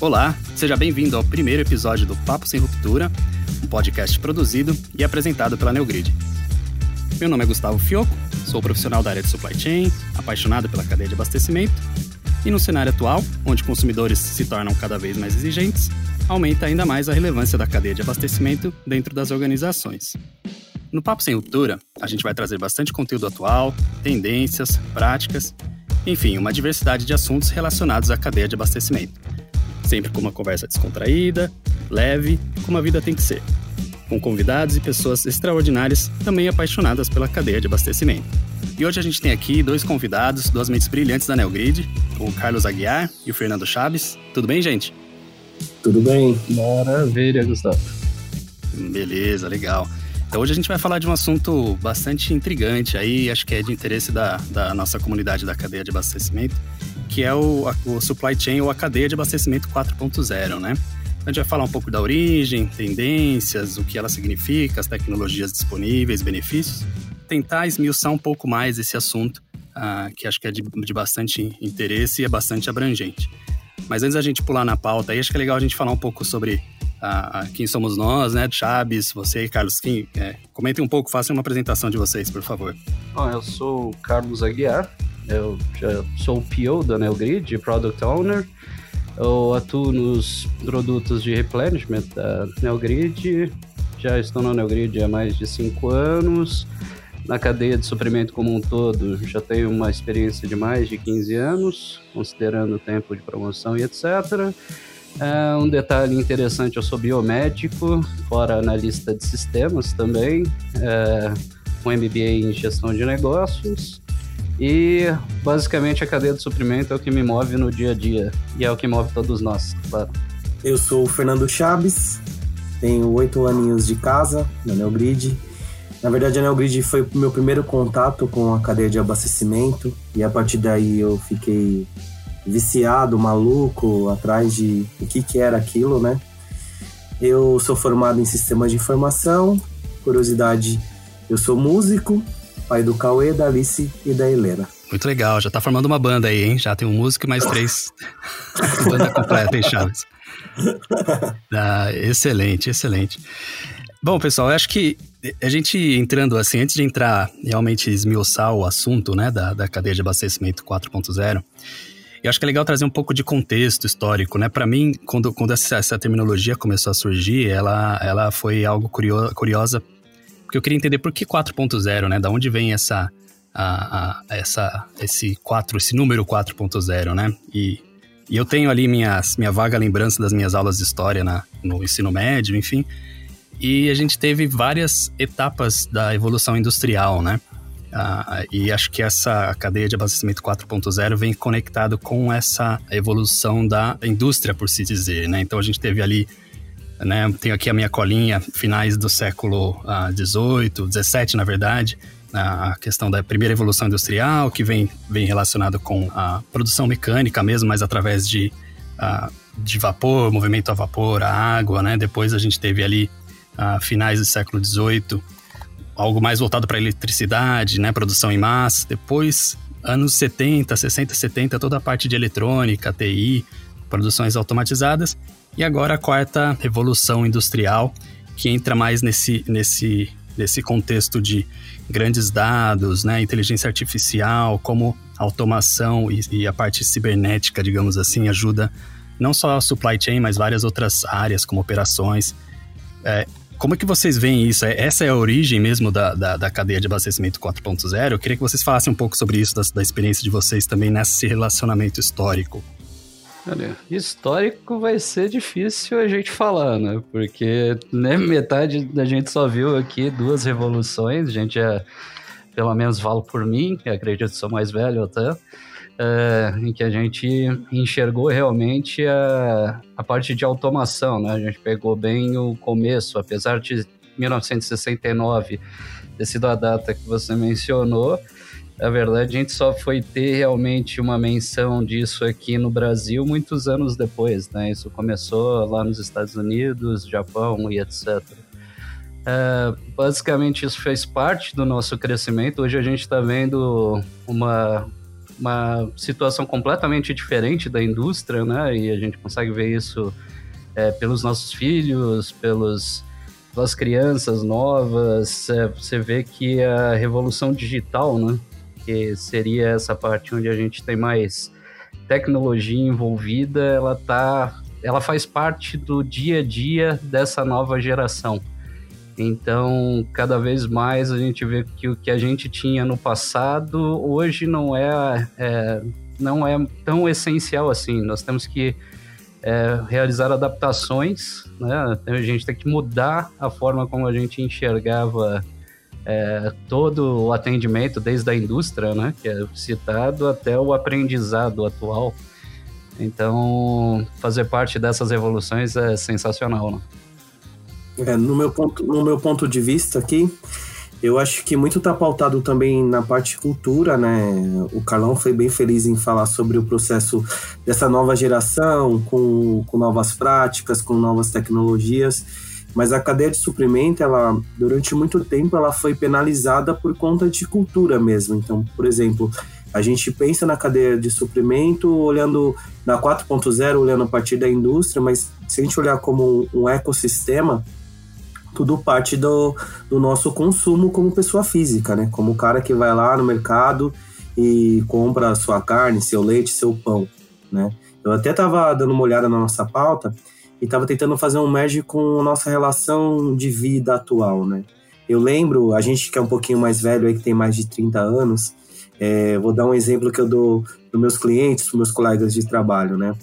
Olá, seja bem-vindo ao primeiro episódio do Papo Sem Ruptura, um podcast produzido e apresentado pela Neogrid. Meu nome é Gustavo Fioco, sou profissional da área de supply chain, apaixonado pela cadeia de abastecimento, e no cenário atual, onde consumidores se tornam cada vez mais exigentes, aumenta ainda mais a relevância da cadeia de abastecimento dentro das organizações. No Papo Sem Ruptura, a gente vai trazer bastante conteúdo atual, tendências, práticas, enfim, uma diversidade de assuntos relacionados à cadeia de abastecimento sempre com uma conversa descontraída, leve, como a vida tem que ser, com convidados e pessoas extraordinárias também apaixonadas pela cadeia de abastecimento. E hoje a gente tem aqui dois convidados, duas mentes brilhantes da Neogrid, o Carlos Aguiar e o Fernando Chaves. Tudo bem, gente? Tudo bem. Maravilha, Gustavo. Beleza, legal. Então hoje a gente vai falar de um assunto bastante intrigante aí, acho que é de interesse da, da nossa comunidade da cadeia de abastecimento, que é o, a, o supply chain ou a cadeia de abastecimento 4.0, né? A gente vai falar um pouco da origem, tendências, o que ela significa, as tecnologias disponíveis, benefícios. Tentar esmiuçar um pouco mais esse assunto, uh, que acho que é de, de, bastante interesse e é bastante abrangente. Mas antes da gente pular na pauta, acho que é legal a gente falar um pouco sobre uh, quem somos nós, né? Chaves, você e Carlos Kim. É, comentem um pouco, façam uma apresentação de vocês, por favor. Bom, eu sou o Carlos Aguiar, eu já sou o PO da NeoGrid, Product Owner. Eu atuo nos produtos de replenishment da NeoGrid. Já estou na NeoGrid há mais de cinco anos. Na cadeia de suprimento como um todo, já tenho uma experiência de mais de 15 anos, considerando o tempo de promoção e etc. É, um detalhe interessante, eu sou biomédico, fora analista de sistemas também, é, com MBA em gestão de negócios. E basicamente a cadeia de suprimento é o que me move no dia a dia e é o que move todos nós, claro. Eu sou o Fernando Chaves, tenho oito aninhos de casa na Neogrid. Na verdade, a Neogrid foi o meu primeiro contato com a cadeia de abastecimento e a partir daí eu fiquei viciado, maluco, atrás de o que, que era aquilo, né? Eu sou formado em sistemas de informação, curiosidade, eu sou músico, pai do Cauê, da Alice e da Helena. Muito legal, já tá formando uma banda aí, hein? Já tem um músico e mais três. banda completa, hein, Chaves? Ah, excelente, excelente. Bom, pessoal, eu acho que a gente entrando assim, antes de entrar realmente esmiuçar o assunto, né, da, da cadeia de abastecimento 4.0, eu acho que é legal trazer um pouco de contexto histórico, né? Para mim, quando, quando essa, essa, terminologia começou a surgir, ela, ela foi algo curiosa porque eu queria entender por que 4.0, né? Da onde vem essa, a, a, essa, esse 4, esse número 4.0, né? E, e eu tenho ali minhas, minha vaga lembrança das minhas aulas de história na, no ensino médio, enfim. E a gente teve várias etapas da evolução industrial, né? Ah, e acho que essa cadeia de abastecimento 4.0 vem conectado com essa evolução da indústria, por se dizer, né? Então a gente teve ali né? Tenho aqui a minha colinha, finais do século XVIII, uh, XVII, na verdade, a questão da primeira evolução industrial, que vem, vem relacionado com a produção mecânica mesmo, mas através de, uh, de vapor, movimento a vapor, a água, né? Depois a gente teve ali, uh, finais do século XVIII, algo mais voltado para eletricidade, né? Produção em massa. Depois, anos 70, 60, 70, toda a parte de eletrônica, TI, produções automatizadas. E agora a quarta revolução industrial, que entra mais nesse, nesse, nesse contexto de grandes dados, né, inteligência artificial, como automação e, e a parte cibernética, digamos assim, ajuda não só a supply chain, mas várias outras áreas, como operações. É, como é que vocês veem isso? É, essa é a origem mesmo da, da, da cadeia de abastecimento 4.0? Eu queria que vocês falassem um pouco sobre isso, da, da experiência de vocês também nesse relacionamento histórico. Olha, histórico vai ser difícil a gente falar, né? Porque né, metade da gente só viu aqui duas revoluções, a gente é, pelo menos falo por mim, que acredito que sou mais velho até, é, em que a gente enxergou realmente a, a parte de automação, né? A gente pegou bem o começo, apesar de 1969 ter sido a data que você mencionou, na verdade, a gente só foi ter realmente uma menção disso aqui no Brasil muitos anos depois, né? Isso começou lá nos Estados Unidos, Japão e etc. É, basicamente, isso fez parte do nosso crescimento. Hoje a gente está vendo uma uma situação completamente diferente da indústria, né? E a gente consegue ver isso é, pelos nossos filhos, pelos, pelas crianças novas. É, você vê que a revolução digital, né? Que seria essa parte onde a gente tem mais tecnologia envolvida, ela tá, ela faz parte do dia a dia dessa nova geração. Então, cada vez mais a gente vê que o que a gente tinha no passado hoje não é, é não é tão essencial assim. Nós temos que é, realizar adaptações, né? A gente tem que mudar a forma como a gente enxergava é, todo o atendimento, desde a indústria, né? Que é citado, até o aprendizado atual. Então, fazer parte dessas evoluções é sensacional, né? É, no, meu ponto, no meu ponto de vista aqui, eu acho que muito está pautado também na parte cultura, né? O Carlão foi bem feliz em falar sobre o processo dessa nova geração, com, com novas práticas, com novas tecnologias. Mas a cadeia de suprimento, ela durante muito tempo, ela foi penalizada por conta de cultura mesmo. Então, por exemplo, a gente pensa na cadeia de suprimento olhando na 4.0, olhando a partir da indústria, mas se a gente olhar como um ecossistema, tudo parte do, do nosso consumo como pessoa física, né? Como o cara que vai lá no mercado e compra sua carne, seu leite, seu pão, né? Eu até estava dando uma olhada na nossa pauta e estava tentando fazer um merge com nossa relação de vida atual, né? Eu lembro, a gente que é um pouquinho mais velho aí, que tem mais de 30 anos, é, vou dar um exemplo que eu dou para meus clientes, para meus colegas de trabalho, né?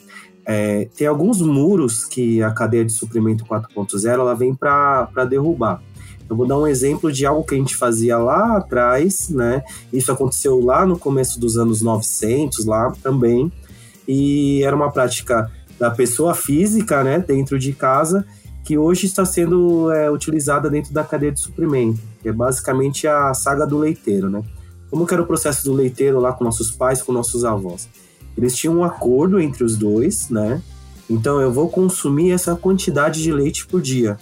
É, tem alguns muros que a cadeia de suprimento 4.0 ela vem para derrubar. Eu vou dar um exemplo de algo que a gente fazia lá atrás, né? Isso aconteceu lá no começo dos anos 900, lá também, e era uma prática da pessoa física, né, dentro de casa, que hoje está sendo é, utilizada dentro da cadeia de suprimento, que é basicamente a saga do leiteiro, né? Como que era o processo do leiteiro lá com nossos pais, com nossos avós? Eles tinham um acordo entre os dois, né? Então eu vou consumir essa quantidade de leite por dia.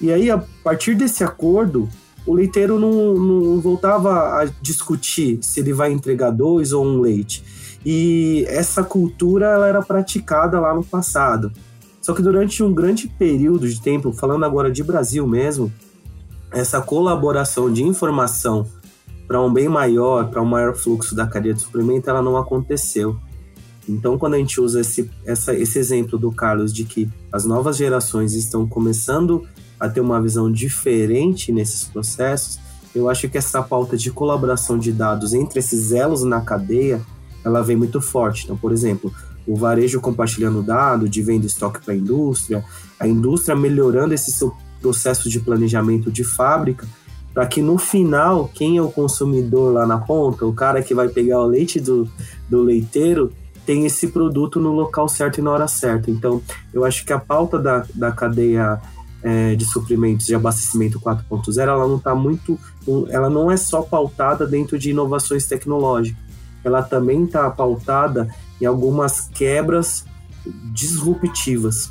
E aí, a partir desse acordo, o leiteiro não, não voltava a discutir se ele vai entregar dois ou um leite. E essa cultura ela era praticada lá no passado. Só que durante um grande período de tempo, falando agora de Brasil mesmo, essa colaboração de informação para um bem maior, para um maior fluxo da cadeia de suprimento, ela não aconteceu. Então, quando a gente usa esse, essa, esse exemplo do Carlos de que as novas gerações estão começando a ter uma visão diferente nesses processos, eu acho que essa pauta de colaboração de dados entre esses elos na cadeia, ela vem muito forte. Então, por exemplo, o varejo compartilhando dado de venda estoque para a indústria, a indústria melhorando esse seu processo de planejamento de fábrica, para que no final, quem é o consumidor lá na ponta, o cara que vai pegar o leite do, do leiteiro, tem esse produto no local certo e na hora certa. Então, eu acho que a pauta da, da cadeia é, de suprimentos de abastecimento 4.0, ela não está muito, ela não é só pautada dentro de inovações tecnológicas, ela também está pautada em algumas quebras disruptivas.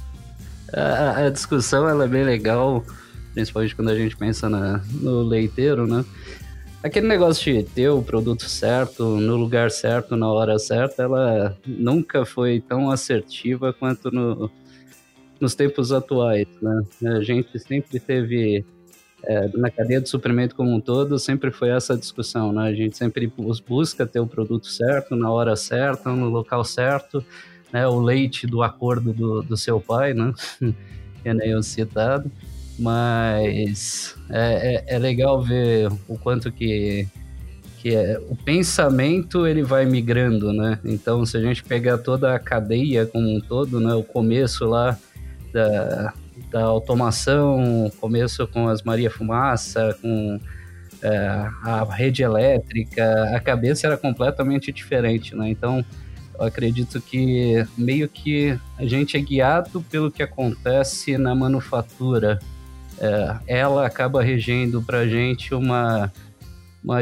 A, a discussão ela é bem legal principalmente quando a gente pensa na, no leiteiro, né? Aquele negócio de ter o produto certo, no lugar certo, na hora certa, ela nunca foi tão assertiva quanto no, nos tempos atuais, né? A gente sempre teve, é, na cadeia de suprimento como um todo, sempre foi essa discussão, né? A gente sempre busca ter o produto certo, na hora certa, no local certo, né? O leite do acordo do, do seu pai, né? que é nem citado. Mas é, é, é legal ver o quanto que, que é, o pensamento ele vai migrando, né? Então, se a gente pegar toda a cadeia como um todo, né? O começo lá da, da automação, começo com as Maria Fumaça, com é, a rede elétrica, a cabeça era completamente diferente, né? Então, eu acredito que meio que a gente é guiado pelo que acontece na manufatura é, ela acaba regendo para a gente uma, uma,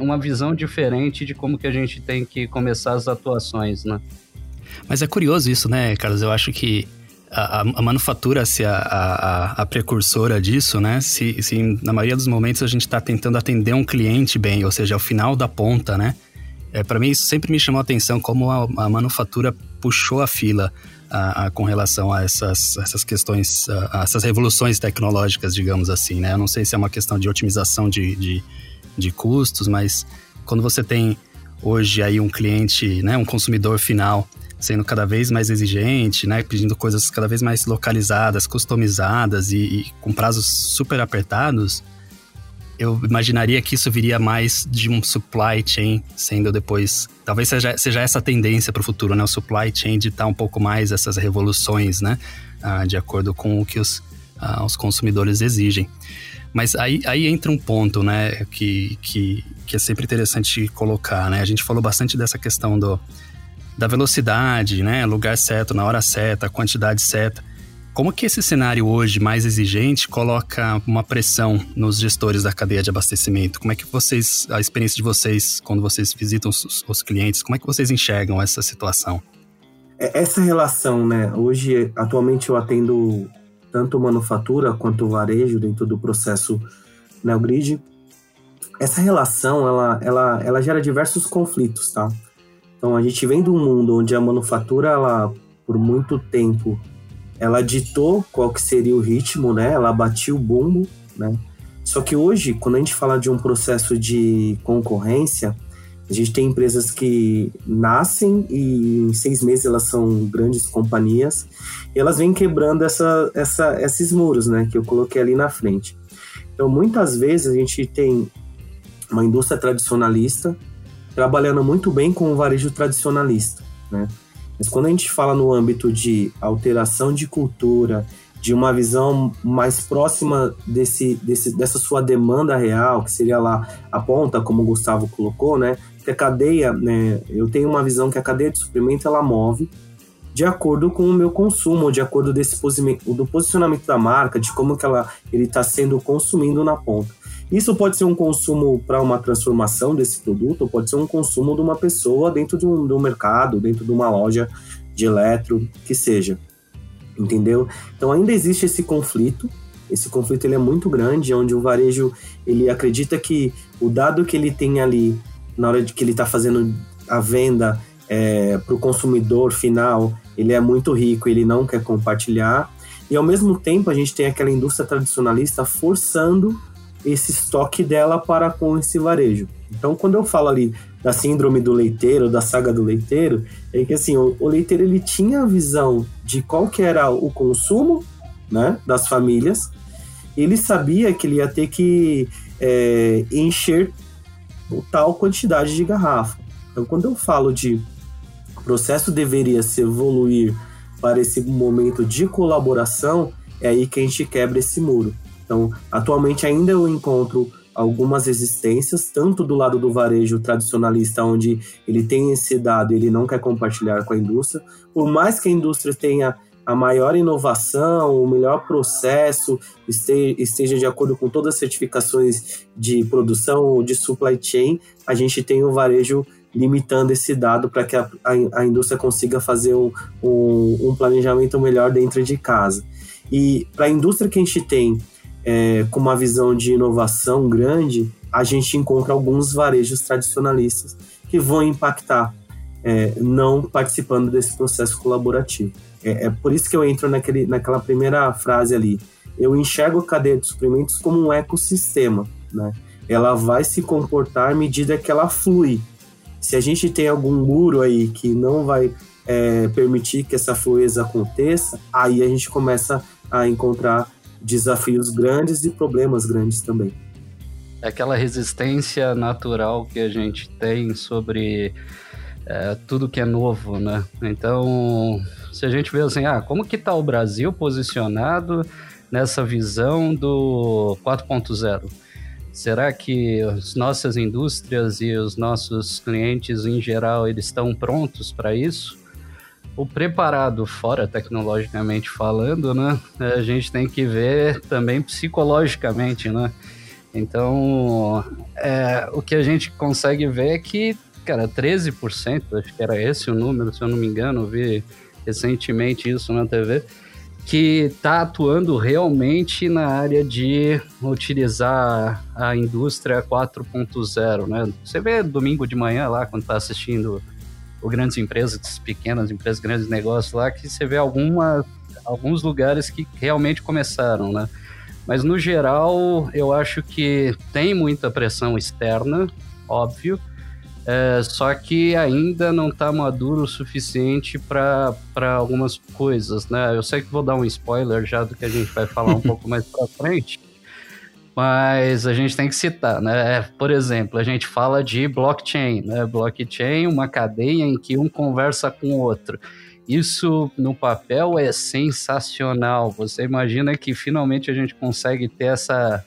uma visão diferente de como que a gente tem que começar as atuações, né? Mas é curioso isso, né, Carlos? Eu acho que a, a manufatura ser a, a, a, precursora disso, né? Se, se na maioria dos momentos a gente está tentando atender um cliente bem, ou seja, ao final da ponta, né? É, para mim, isso sempre me chamou a atenção como a, a manufatura puxou a fila a, a, com relação a essas, essas questões, essas revoluções tecnológicas, digamos assim, né? Eu não sei se é uma questão de otimização de, de, de custos, mas quando você tem hoje aí um cliente, né, um consumidor final sendo cada vez mais exigente, né, pedindo coisas cada vez mais localizadas, customizadas e, e com prazos super apertados, eu imaginaria que isso viria mais de um supply chain, sendo depois. Talvez seja, seja essa tendência para o futuro, né? O supply chain de estar um pouco mais essas revoluções, né? Ah, de acordo com o que os, ah, os consumidores exigem. Mas aí, aí entra um ponto, né? Que, que, que é sempre interessante colocar, né? A gente falou bastante dessa questão do, da velocidade, né? Lugar certo, na hora certa, quantidade certa. Como que esse cenário hoje mais exigente coloca uma pressão nos gestores da cadeia de abastecimento? Como é que vocês, a experiência de vocês, quando vocês visitam os, os clientes, como é que vocês enxergam essa situação? É, essa relação, né? Hoje, atualmente eu atendo tanto manufatura quanto varejo dentro do processo NeoGrid. Essa relação, ela, ela, ela gera diversos conflitos, tá? Então, a gente vem de um mundo onde a manufatura, ela, por muito tempo, ela ditou qual que seria o ritmo, né? Ela batia o bumbo, né? Só que hoje, quando a gente fala de um processo de concorrência, a gente tem empresas que nascem e em seis meses elas são grandes companhias e elas vêm quebrando essa, essa, esses muros, né? Que eu coloquei ali na frente. Então, muitas vezes a gente tem uma indústria tradicionalista trabalhando muito bem com o varejo tradicionalista, né? Mas quando a gente fala no âmbito de alteração de cultura, de uma visão mais próxima desse, desse, dessa sua demanda real, que seria lá a ponta, como o Gustavo colocou, né? Que a cadeia, né? Eu tenho uma visão que a cadeia de suprimento ela move de acordo com o meu consumo, de acordo desse do posicionamento da marca, de como que ela ele está sendo consumindo na ponta. Isso pode ser um consumo para uma transformação desse produto, ou pode ser um consumo de uma pessoa dentro de um, de um mercado, dentro de uma loja de eletro, que seja. Entendeu? Então ainda existe esse conflito. Esse conflito ele é muito grande, onde o varejo ele acredita que o dado que ele tem ali na hora de que ele está fazendo a venda é, para o consumidor final, ele é muito rico, ele não quer compartilhar. E ao mesmo tempo a gente tem aquela indústria tradicionalista forçando esse estoque dela para com esse varejo. Então, quando eu falo ali da síndrome do leiteiro, da saga do leiteiro, é que assim, o, o leiteiro ele tinha a visão de qual que era o consumo, né, das famílias. Ele sabia que ele ia ter que é, encher tal quantidade de garrafa. Então, quando eu falo de o processo deveria se evoluir para esse momento de colaboração, é aí que a gente quebra esse muro. Então, atualmente ainda eu encontro algumas resistências, tanto do lado do varejo tradicionalista, onde ele tem esse dado e ele não quer compartilhar com a indústria, por mais que a indústria tenha a maior inovação, o melhor processo, esteja de acordo com todas as certificações de produção de supply chain, a gente tem o varejo limitando esse dado para que a, a, a, indústria consiga fazer um, um, um planejamento melhor dentro de casa. E para a indústria que a gente tem é, com uma visão de inovação grande, a gente encontra alguns varejos tradicionalistas que vão impactar é, não participando desse processo colaborativo. É, é, por isso que eu entro naquele, naquela primeira frase ali. Eu enxergo a cadeia de suprimentos como um ecossistema, né? Ela vai se comportar à medida que ela flui. Se a gente tem algum muro aí que não vai é, permitir que essa fluidez aconteça, aí a gente começa a encontrar desafios grandes e problemas grandes também. É aquela resistência natural que a gente tem sobre é, tudo que é novo, né? Então, se a gente vê assim, ah, como que está o Brasil posicionado nessa visão do 4.0? Será que as nossas indústrias e os nossos clientes em geral eles estão prontos para isso? O preparado, fora tecnologicamente falando, né? A gente tem que ver também psicologicamente, né? Então, é, o que a gente consegue ver é que, cara, 13%, acho que era esse o número, se eu não me engano, vi recentemente isso na TV. que está atuando realmente na área de utilizar a indústria 4.0, né? Você vê domingo de manhã lá, quando está assistindo o grandes empresas, pequenas empresas, grandes negócios lá, que você vê alguma, alguns lugares que realmente começaram, né? Mas no geral, eu acho que tem muita pressão externa, óbvio, é, só que ainda não está maduro o suficiente para algumas coisas, né? Eu sei que vou dar um spoiler já do que a gente vai falar um pouco mais para frente, mas a gente tem que citar, né? Por exemplo, a gente fala de blockchain, né? Blockchain, uma cadeia em que um conversa com o outro. Isso no papel é sensacional. Você imagina que finalmente a gente consegue ter essa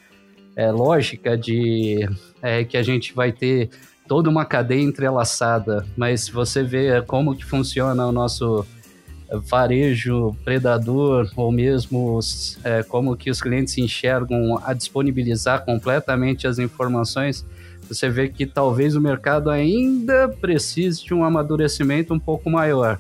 é, lógica de é, que a gente vai ter toda uma cadeia entrelaçada, mas se você vê como que funciona o nosso varejo predador ou mesmo é, como que os clientes enxergam a disponibilizar completamente as informações, você vê que talvez o mercado ainda precise de um amadurecimento um pouco maior.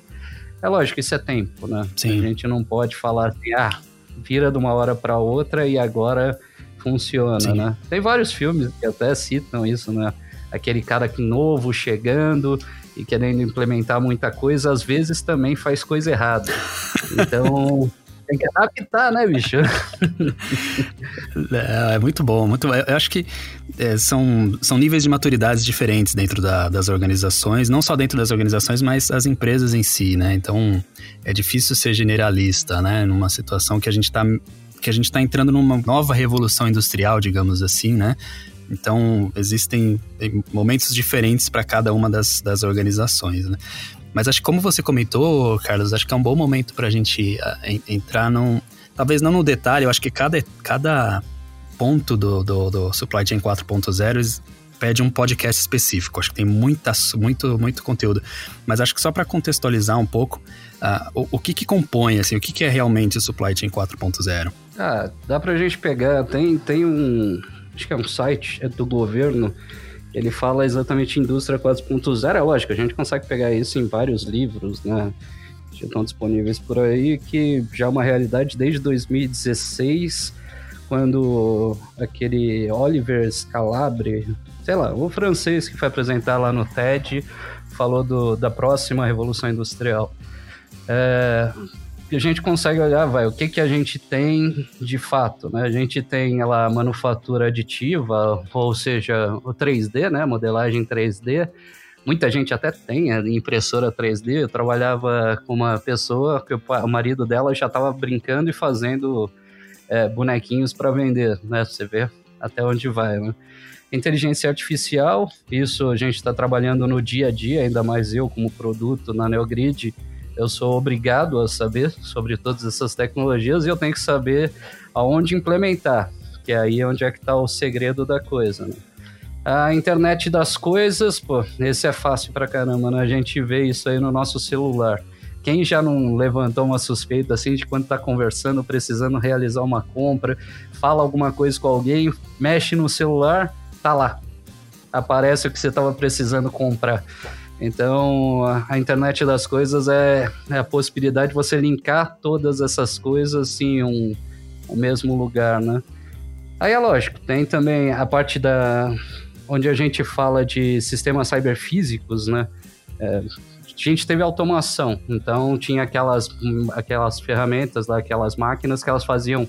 É lógico, isso é tempo, né? Sim. A gente não pode falar assim, ah, vira de uma hora para outra e agora funciona, Sim. né? Tem vários filmes que até citam isso, né? aquele cara que novo chegando e querendo implementar muita coisa, às vezes também faz coisa errada. Então, tem que adaptar, né, bicho? É, é muito bom, muito Eu acho que é, são, são níveis de maturidades diferentes dentro da, das organizações, não só dentro das organizações, mas as empresas em si, né? Então, é difícil ser generalista, né? Numa situação que a gente está que a gente está entrando numa nova revolução industrial, digamos assim, né? Então, existem momentos diferentes para cada uma das, das organizações, né? Mas acho que como você comentou, Carlos, acho que é um bom momento para a gente uh, entrar num... Talvez não no detalhe, eu acho que cada, cada ponto do, do, do Supply Chain 4.0 pede um podcast específico. Acho que tem muita, muito, muito conteúdo. Mas acho que só para contextualizar um pouco, uh, o, o, que, que compõe, assim, o que, que é realmente o Supply Chain 4.0? Ah, dá para a gente pegar, tem, tem um, acho que é um site é do governo, ele fala exatamente indústria 4.0. É lógico, a gente consegue pegar isso em vários livros, né? Já estão disponíveis por aí, que já é uma realidade desde 2016, quando aquele Oliver Scalabre, sei lá, o francês que foi apresentar lá no TED, falou do, da próxima revolução industrial. É, a gente consegue olhar, vai, o que, que a gente tem de fato, né? A gente tem a manufatura aditiva, ou seja, o 3D, né? Modelagem 3D. Muita gente até tem a impressora 3D. Eu trabalhava com uma pessoa que o marido dela já estava brincando e fazendo é, bonequinhos para vender, né? Você vê até onde vai, né? Inteligência artificial, isso a gente está trabalhando no dia a dia, ainda mais eu como produto na Neogrid eu sou obrigado a saber sobre todas essas tecnologias e eu tenho que saber aonde implementar, que é aí onde é que está o segredo da coisa, né? A internet das coisas, pô, esse é fácil pra caramba, né? A gente vê isso aí no nosso celular. Quem já não levantou uma suspeita assim de quando tá conversando, precisando realizar uma compra, fala alguma coisa com alguém, mexe no celular, tá lá. Aparece o que você estava precisando comprar. Então, a, internet das coisas é, é, a possibilidade de você linkar todas essas coisas em um, um mesmo lugar, né? Aí é lógico, tem também a parte da onde a gente fala de sistemas cyberfísicos, né? É, a gente teve automação, então tinha aquelas, aquelas ferramentas, lá, aquelas máquinas que elas faziam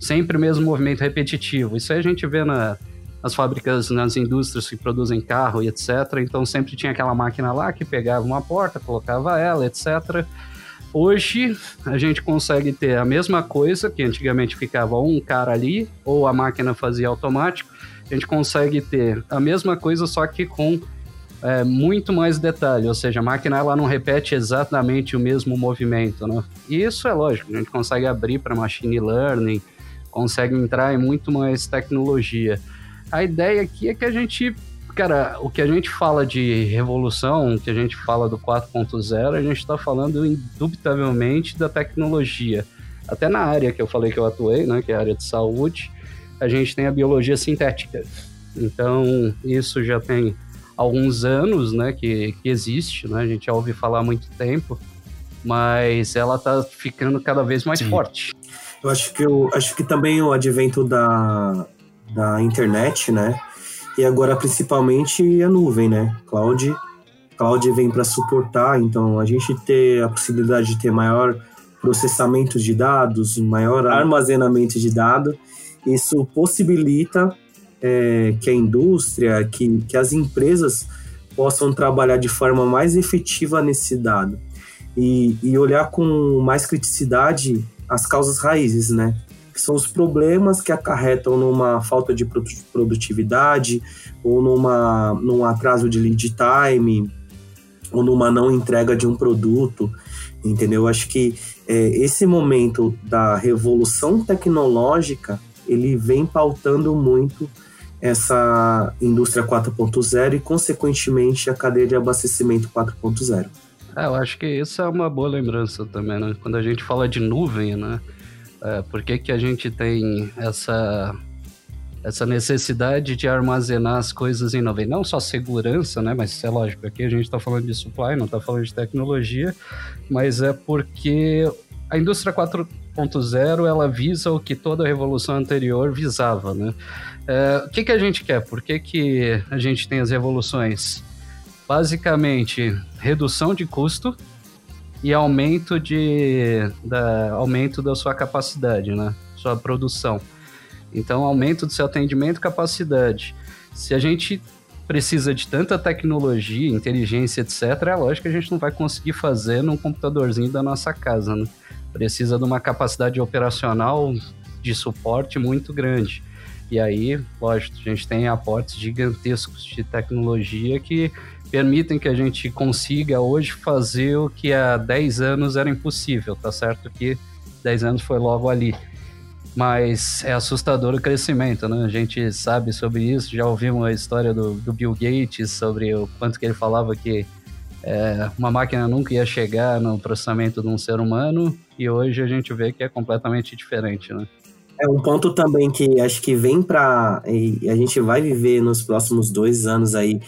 sempre o mesmo movimento repetitivo. Isso aí a gente vê na, nas fábricas, nas indústrias que produzem carro e etc. Então sempre tinha aquela máquina lá que pegava uma porta, colocava ela, etc. Hoje a gente consegue ter a mesma coisa que antigamente ficava um cara ali ou a máquina fazia automático. A gente consegue ter a mesma coisa só que com é, muito mais detalhe, ou seja, a máquina ela não repete exatamente o mesmo movimento, né? E isso é lógico, a gente consegue abrir para machine learning, consegue entrar em muito mais tecnologia. A ideia aqui é que a gente, cara, o que a gente fala de revolução, o que a gente fala do 4.0, a gente está falando indubitavelmente da tecnologia. Até na área que eu falei que eu atuei, né, que é a área de saúde, a gente tem a biologia sintética. Então, isso já tem alguns anos, né, que, que existe, né, a gente já ouve falar há muito tempo, mas ela está ficando cada vez mais Sim. forte. Eu acho que eu acho que também o advento da, da internet, né? E agora principalmente a nuvem, né? Cloud, cloud vem para suportar, então a gente ter a possibilidade de ter maior processamento de dados, maior armazenamento de dados, isso possibilita é, que a indústria, que, que as empresas possam trabalhar de forma mais efetiva nesse dado e, e olhar com mais criticidade as causas raízes, né? Que são os problemas que acarretam numa falta de produtividade ou numa, num atraso de lead time ou numa não entrega de um produto, entendeu? Acho que é, esse momento da revolução tecnológica ele vem pautando muito essa indústria 4.0 e, consequentemente, a cadeia de abastecimento 4.0. É, eu acho que isso é uma boa lembrança também, né? Quando a gente fala de nuvem, né? É, por que, que a gente tem essa, essa necessidade de armazenar as coisas em nuvem? Não só segurança, né? Mas é lógico, aqui a gente está falando de supply, não está falando de tecnologia, mas é porque a indústria 4.0 ela visa o que toda a revolução anterior visava, né? É, o que, que a gente quer? Por que, que a gente tem as revoluções? Basicamente, redução de custo e aumento, de, da, aumento da sua capacidade, né? Sua produção. Então, aumento do seu atendimento capacidade. Se a gente precisa de tanta tecnologia, inteligência, etc., é lógico que a gente não vai conseguir fazer num computadorzinho da nossa casa, né? Precisa de uma capacidade operacional de suporte muito grande. E aí, lógico, a gente tem aportes gigantescos de tecnologia que permitem que a gente consiga hoje fazer o que há 10 anos era impossível, tá certo que 10 anos foi logo ali. Mas é assustador o crescimento, né? A gente sabe sobre isso, já ouvimos a história do, do Bill Gates sobre o quanto que ele falava que é, uma máquina nunca ia chegar no processamento de um ser humano e hoje a gente vê que é completamente diferente, né? É um ponto também que acho que vem para a gente vai viver nos próximos dois anos aí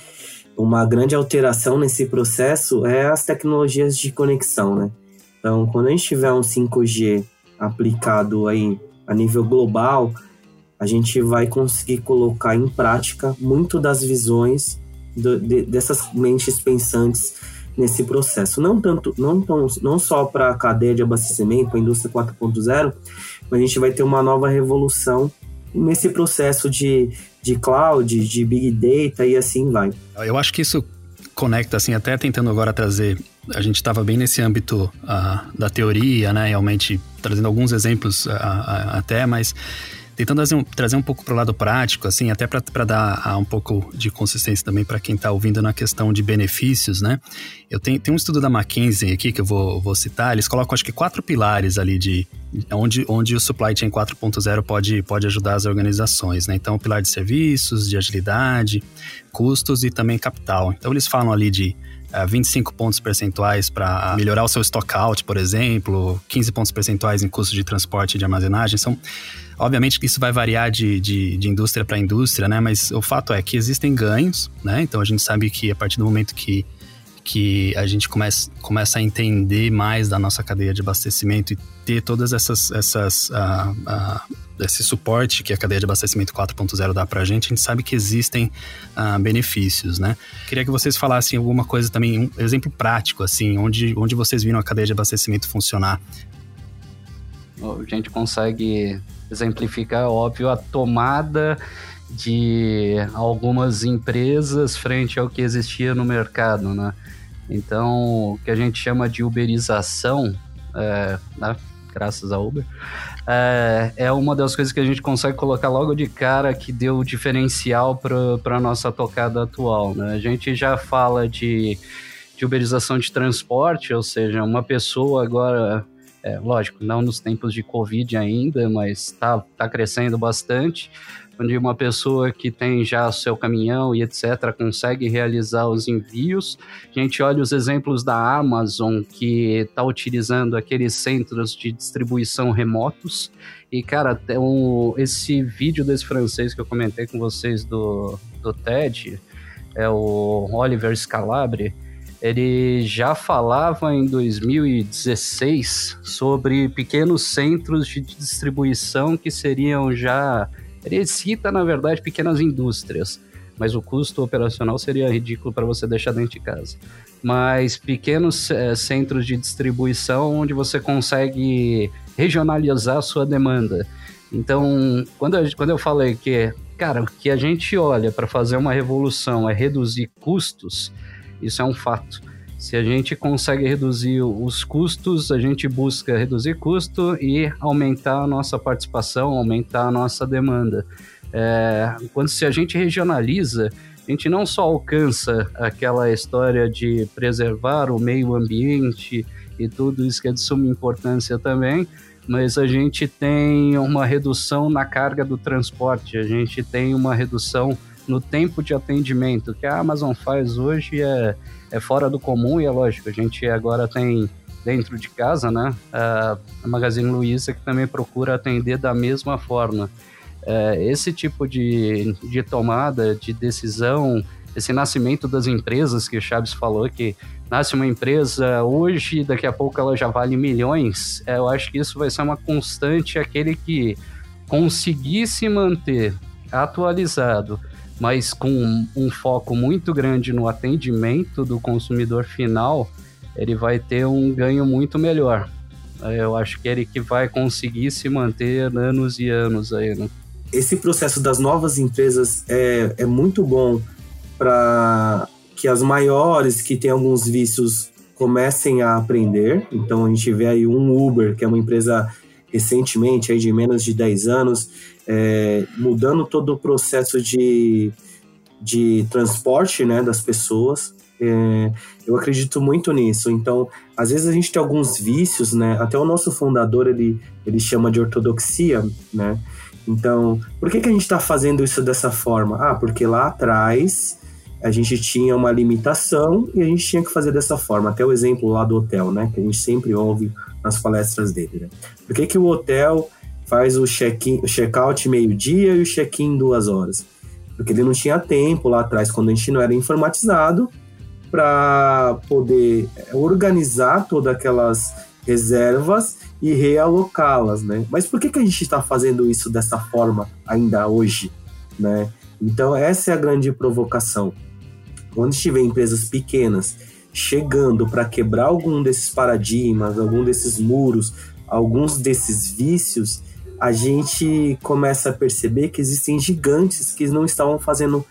uma grande alteração nesse processo é as tecnologias de conexão, né? Então, quando a gente tiver um 5G aplicado aí a nível global, a gente vai conseguir colocar em prática muito das visões do, de, dessas mentes pensantes nesse processo. Não tanto, não, tão, não só para a cadeia de abastecimento, a indústria 4.0, mas a gente vai ter uma nova revolução nesse processo de, de cloud, de big data e assim vai. Eu acho que isso conecta, assim, até tentando agora trazer. A gente estava bem nesse âmbito uh, da teoria, né? Realmente trazendo alguns exemplos uh, uh, até, mas tentando trazer um, trazer um pouco para o lado prático, assim, até para dar um pouco de consistência também para quem está ouvindo na questão de benefícios, né? Eu tenho, tenho um estudo da McKinsey aqui que eu vou, vou citar, eles colocam acho que quatro pilares ali de onde, onde o supply chain 4.0 pode, pode ajudar as organizações, né? Então, o pilar de serviços, de agilidade, custos e também capital. Então, eles falam ali de uh, 25 pontos percentuais para melhorar o seu stock out, por exemplo, 15 pontos percentuais em custo de transporte e de armazenagem. São Obviamente que isso vai variar de, de, de indústria para indústria, né? Mas o fato é que existem ganhos, né? Então a gente sabe que a partir do momento que, que a gente começa, começa a entender mais da nossa cadeia de abastecimento e ter todas essas, essas uh, uh, esse suporte que a cadeia de abastecimento 4.0 dá para a gente, a gente sabe que existem uh, benefícios, né? Queria que vocês falassem alguma coisa também, um exemplo prático, assim, onde, onde vocês viram a cadeia de abastecimento funcionar. A gente consegue exemplificar, óbvio, a tomada de algumas empresas frente ao que existia no mercado, né? Então, o que a gente chama de uberização, é, né? graças a Uber, é, é, uma das coisas que a gente consegue colocar logo de cara que deu o diferencial para a nossa tocada atual. Né? A gente já fala de, de uberização de transporte, ou seja, uma pessoa agora é, lógico, não nos tempos de Covid ainda, mas está tá crescendo bastante, onde uma pessoa que tem já seu caminhão e etc. consegue realizar os envios. A gente olha os exemplos da Amazon, que está utilizando aqueles centros de distribuição remotos. E, cara, um, esse vídeo desse francês que eu comentei com vocês do, do TED, é o Oliver Scalabre, ele já falava em 2016 sobre pequenos centros de distribuição que seriam já. Ele cita, na verdade, pequenas indústrias, mas o custo operacional seria ridículo para você deixar dentro de casa. Mas pequenos é, centros de distribuição onde você consegue regionalizar a sua demanda. Então, quando eu, quando eu falei que, cara, o que a gente olha para fazer uma revolução é reduzir custos, isso é um fato. Se a gente consegue reduzir os custos, a gente busca reduzir custo e aumentar a nossa participação, aumentar a nossa demanda. É, quando se a gente regionaliza, a gente não só alcança aquela história de preservar o meio ambiente e tudo isso que é de suma importância também, mas a gente tem uma redução na carga do transporte, a gente tem uma redução no tempo de atendimento que a Amazon faz hoje é, é fora do comum e é lógico, a gente agora tem dentro de casa, né, a Magazine Luiza que também procura atender da mesma forma. É, esse tipo de, de tomada, de decisão, esse nascimento das empresas que o Chaves falou, que nasce uma empresa hoje, daqui a pouco ela já vale milhões, é, eu acho que isso vai ser uma constante, aquele que conseguir se manter atualizado, mas com um foco muito grande no atendimento do consumidor final, ele vai ter um ganho muito melhor. Eu acho que ele que vai conseguir se manter anos e anos aí, né? Esse processo das novas empresas é, é muito bom para que as maiores que têm alguns vícios comecem a aprender. Então a gente vê aí um Uber, que é uma empresa recentemente, aí de menos de 10 anos, é, mudando todo o processo de, de transporte né, das pessoas. É, eu acredito muito nisso. Então, às vezes a gente tem alguns vícios, né? Até o nosso fundador ele, ele chama de ortodoxia, né? Então, por que, que a gente está fazendo isso dessa forma? Ah, porque lá atrás a gente tinha uma limitação e a gente tinha que fazer dessa forma. Até o exemplo lá do hotel, né? Que a gente sempre ouve nas palestras dele. Né? Por que, que o hotel faz o check-out check meio-dia e o check-in duas horas? Porque ele não tinha tempo lá atrás, quando a gente não era informatizado, para poder organizar todas aquelas reservas e realocá-las, né? Mas por que, que a gente está fazendo isso dessa forma ainda hoje, né? Então essa é a grande provocação. Quando tiver empresas pequenas chegando para quebrar algum desses paradigmas, algum desses muros, alguns desses vícios, a gente começa a perceber que existem gigantes que não estavam fazendo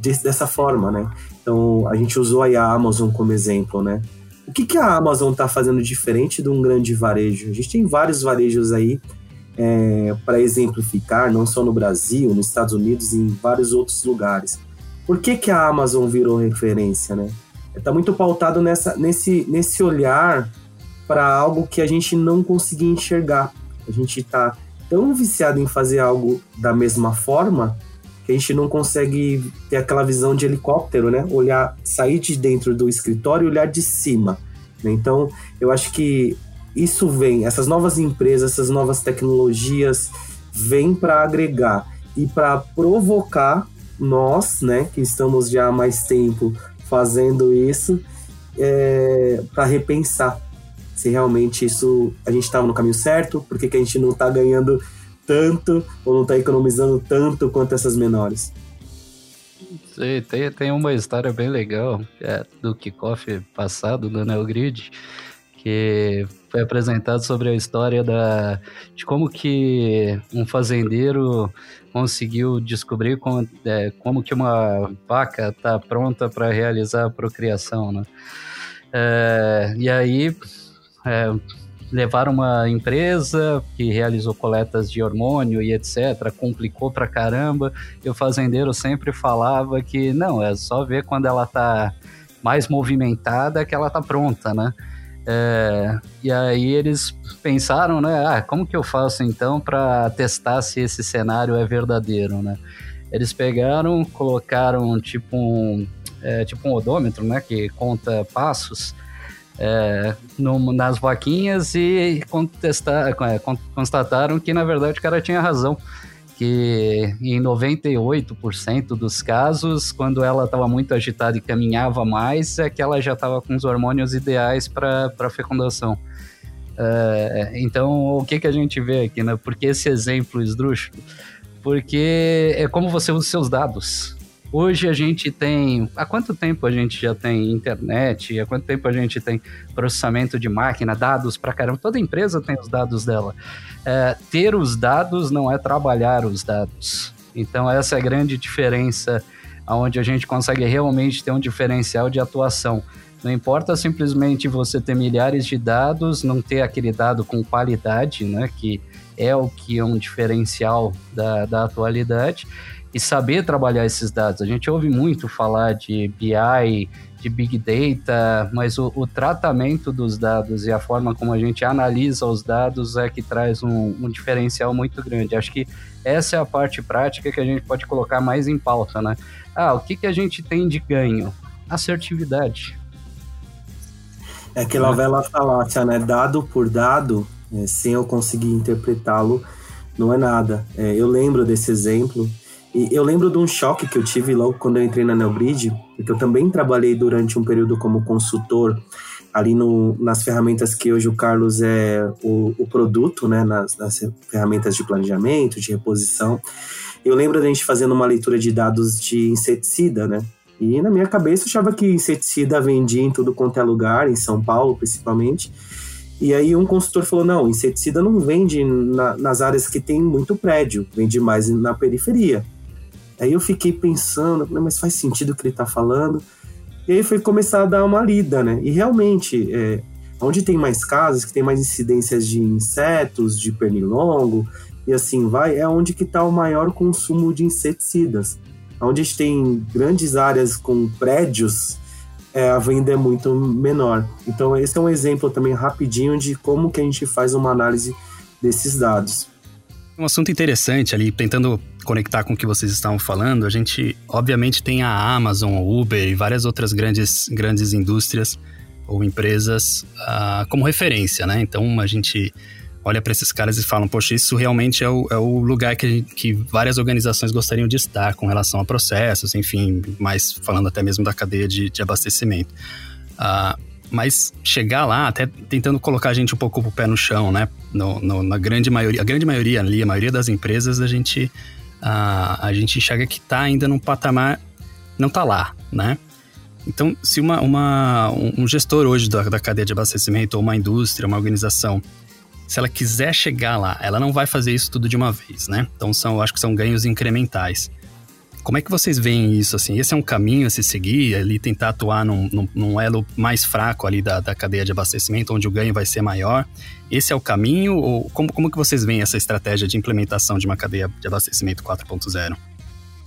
dessa forma, né? Então a gente usou aí a Amazon como exemplo, né? O que, que a Amazon está fazendo diferente de um grande varejo? A gente tem vários varejos aí é, para exemplificar, não só no Brasil, nos Estados Unidos e em vários outros lugares. Por que, que a Amazon virou referência, né? Está muito pautado nessa, nesse, nesse olhar para algo que a gente não conseguia enxergar. A gente está tão viciado em fazer algo da mesma forma que a gente não consegue ter aquela visão de helicóptero, né? Olhar, sair de dentro do escritório e olhar de cima. Né? Então, eu acho que isso vem, essas novas empresas, essas novas tecnologias vêm para agregar e para provocar nós, né, que estamos já há mais tempo fazendo isso, é, para repensar se realmente isso a gente estava no caminho certo, por que, a gente não está ganhando tanto ou não está economizando tanto quanto essas menores. Sim, tem, tem uma história bem legal é, do kickoff passado do Neogrid, que foi apresentado sobre a história da, de como que um fazendeiro conseguiu descobrir como, é, como que uma vaca está pronta para realizar a procriação, né? É, e aí é, levaram uma empresa que realizou coletas de hormônio e etc, complicou pra caramba, e o fazendeiro sempre falava que não, é só ver quando ela tá mais movimentada que ela tá pronta, né? É, e aí eles pensaram, né? Ah, como que eu faço então para testar se esse cenário é verdadeiro, né? Eles pegaram, colocaram tipo um, é, tipo um odômetro, né? Que conta passos é, no, nas vaquinhas e contestar, é, constataram que na verdade o cara tinha razão. Que em 98% dos casos, quando ela estava muito agitada e caminhava mais, é que ela já estava com os hormônios ideais para fecundação. Uh, então, o que, que a gente vê aqui, né? Por que esse exemplo esdrúxulo? Porque é como você usa seus dados. Hoje a gente tem. Há quanto tempo a gente já tem internet? Há quanto tempo a gente tem processamento de máquina, dados pra caramba? Toda empresa tem os dados dela. É, ter os dados não é trabalhar os dados. Então, essa é a grande diferença, onde a gente consegue realmente ter um diferencial de atuação. Não importa simplesmente você ter milhares de dados, não ter aquele dado com qualidade, né, que é o que é um diferencial da, da atualidade e saber trabalhar esses dados. A gente ouve muito falar de BI, de Big Data, mas o, o tratamento dos dados e a forma como a gente analisa os dados é que traz um, um, diferencial muito grande. Acho que essa é a parte prática que a gente pode colocar mais em pauta, né? Ah, o que, que a gente tem de ganho? Assertividade. É aquela velha falácia, né? Dado por dado, é, sem eu conseguir interpretá-lo, não é nada. É, eu lembro desse exemplo e eu lembro de um choque que eu tive logo quando eu entrei na Neogrid, porque eu também trabalhei durante um período como consultor ali no, nas ferramentas que hoje o Carlos é o, o produto, né, nas, nas, ferramentas de planejamento, de reposição. Eu lembro da gente fazendo uma leitura de dados de inseticida, né? E na minha cabeça eu achava que inseticida vendia em tudo quanto é lugar, em São Paulo principalmente. E aí um consultor falou: não, inseticida não vende na, nas áreas que tem muito prédio, vende mais na periferia. Aí eu fiquei pensando, mas faz sentido o que ele está falando. E aí foi começar a dar uma lida, né? E realmente, é, onde tem mais casas, que tem mais incidências de insetos, de pernilongo, e assim vai, é onde que está o maior consumo de inseticidas. Onde a gente tem grandes áreas com prédios, é, a venda é muito menor. Então esse é um exemplo também rapidinho de como que a gente faz uma análise desses dados. Um assunto interessante ali, tentando conectar com o que vocês estavam falando, a gente obviamente tem a Amazon, o Uber e várias outras grandes, grandes indústrias ou empresas uh, como referência, né? Então a gente olha para esses caras e fala, poxa, isso realmente é o, é o lugar que, que várias organizações gostariam de estar com relação a processos, enfim, mais falando até mesmo da cadeia de, de abastecimento. Uh, mas chegar lá, até tentando colocar a gente um pouco o pé no chão, né? No, no, na grande maioria, a grande maioria ali, a maioria das empresas, a gente a, a gente enxerga que está ainda num patamar, não está lá, né? Então, se uma, uma, um gestor hoje da, da cadeia de abastecimento, ou uma indústria, uma organização, se ela quiser chegar lá, ela não vai fazer isso tudo de uma vez, né? Então, são, acho que são ganhos incrementais. Como é que vocês veem isso, assim? Esse é um caminho a se seguir, ali tentar atuar num, num, num elo mais fraco ali da, da, cadeia de abastecimento, onde o ganho vai ser maior? Esse é o caminho? Ou como, como que vocês veem essa estratégia de implementação de uma cadeia de abastecimento 4.0?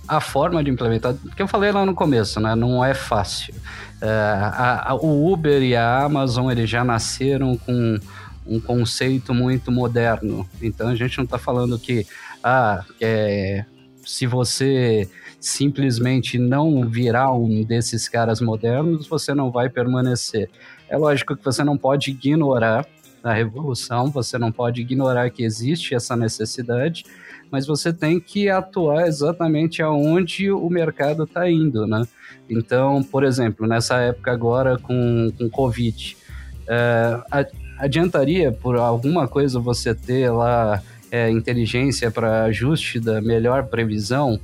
A forma de implementar, que eu falei lá no começo, né? Não é fácil. É, a, a, o Uber e a Amazon, eles já nasceram com um conceito muito moderno. Então, a gente não está falando que, ah, é, se você simplesmente não virar um desses caras modernos, você não vai permanecer. É lógico que você não pode ignorar a revolução, você não pode ignorar que existe essa necessidade, mas você tem que atuar exatamente aonde o mercado está indo, né? Então, por exemplo, nessa época agora com, com Covid, é, adiantaria por alguma coisa você ter lá é, inteligência para ajuste da melhor previsão,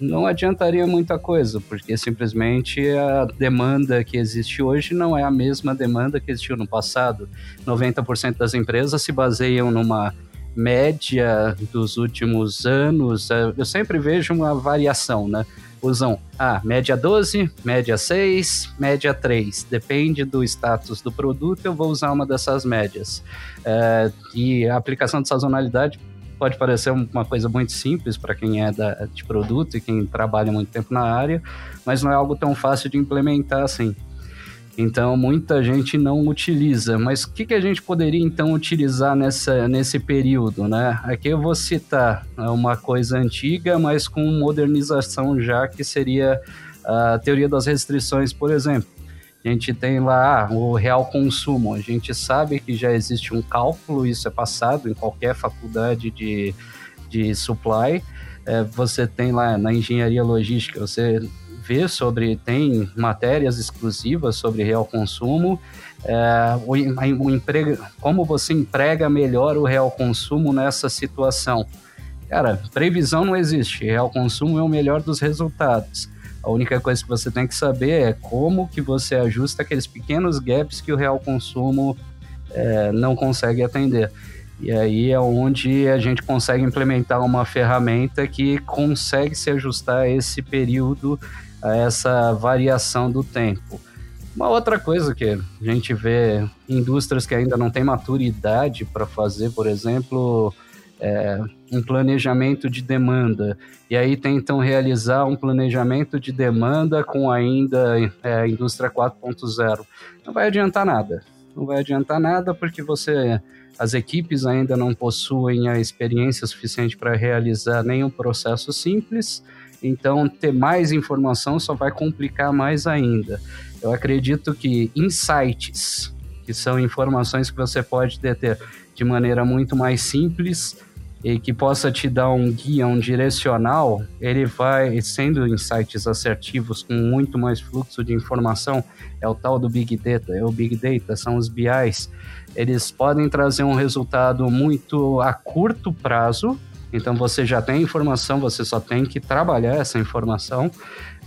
não adiantaria muita coisa, porque simplesmente a demanda que existe hoje não é a mesma demanda que existiu no passado. 90% das empresas se baseiam numa média dos últimos anos. É, eu sempre vejo uma variação, né? Usam ah, média 12, média 6, média 3. Depende do status do produto, eu vou usar uma dessas médias. É, e a aplicação de sazonalidade pode parecer uma coisa muito simples para quem é da, de produto e quem trabalha muito tempo na área, mas não é algo tão fácil de implementar assim. Então, muita gente não utiliza. Mas o que, que a gente poderia, então, utilizar nessa, nesse período, né? Aqui eu vou citar uma coisa antiga, mas com modernização já, que seria a teoria das restrições, por exemplo. A gente tem lá ah, o real consumo. A gente sabe que já existe um cálculo, isso é passado em qualquer faculdade de, de supply. É, você tem lá na engenharia logística, você vê sobre, tem matérias exclusivas sobre real consumo, é, o, o emprego, como você emprega melhor o real consumo nessa situação. Cara, previsão não existe, real consumo é o melhor dos resultados. A única coisa que você tem que saber é como que você ajusta aqueles pequenos gaps que o real consumo é, não consegue atender. E aí é onde a gente consegue implementar uma ferramenta que consegue se ajustar a esse período, a essa variação do tempo. Uma outra coisa que a gente vê indústrias que ainda não têm maturidade para fazer, por exemplo, é, um planejamento de demanda. E aí tentam realizar um planejamento de demanda com ainda é, indústria 4.0. Não vai adiantar nada. Não vai adiantar nada porque você as equipes ainda não possuem a experiência suficiente para realizar nenhum processo simples, então ter mais informação só vai complicar mais ainda. Eu acredito que insights, que são informações que você pode ter de maneira muito mais simples, e que possa te dar um guia, um direcional, ele vai sendo insights assertivos com muito mais fluxo de informação, é o tal do Big Data, é o Big Data, são os BIs. Eles podem trazer um resultado muito a curto prazo, então você já tem informação, você só tem que trabalhar essa informação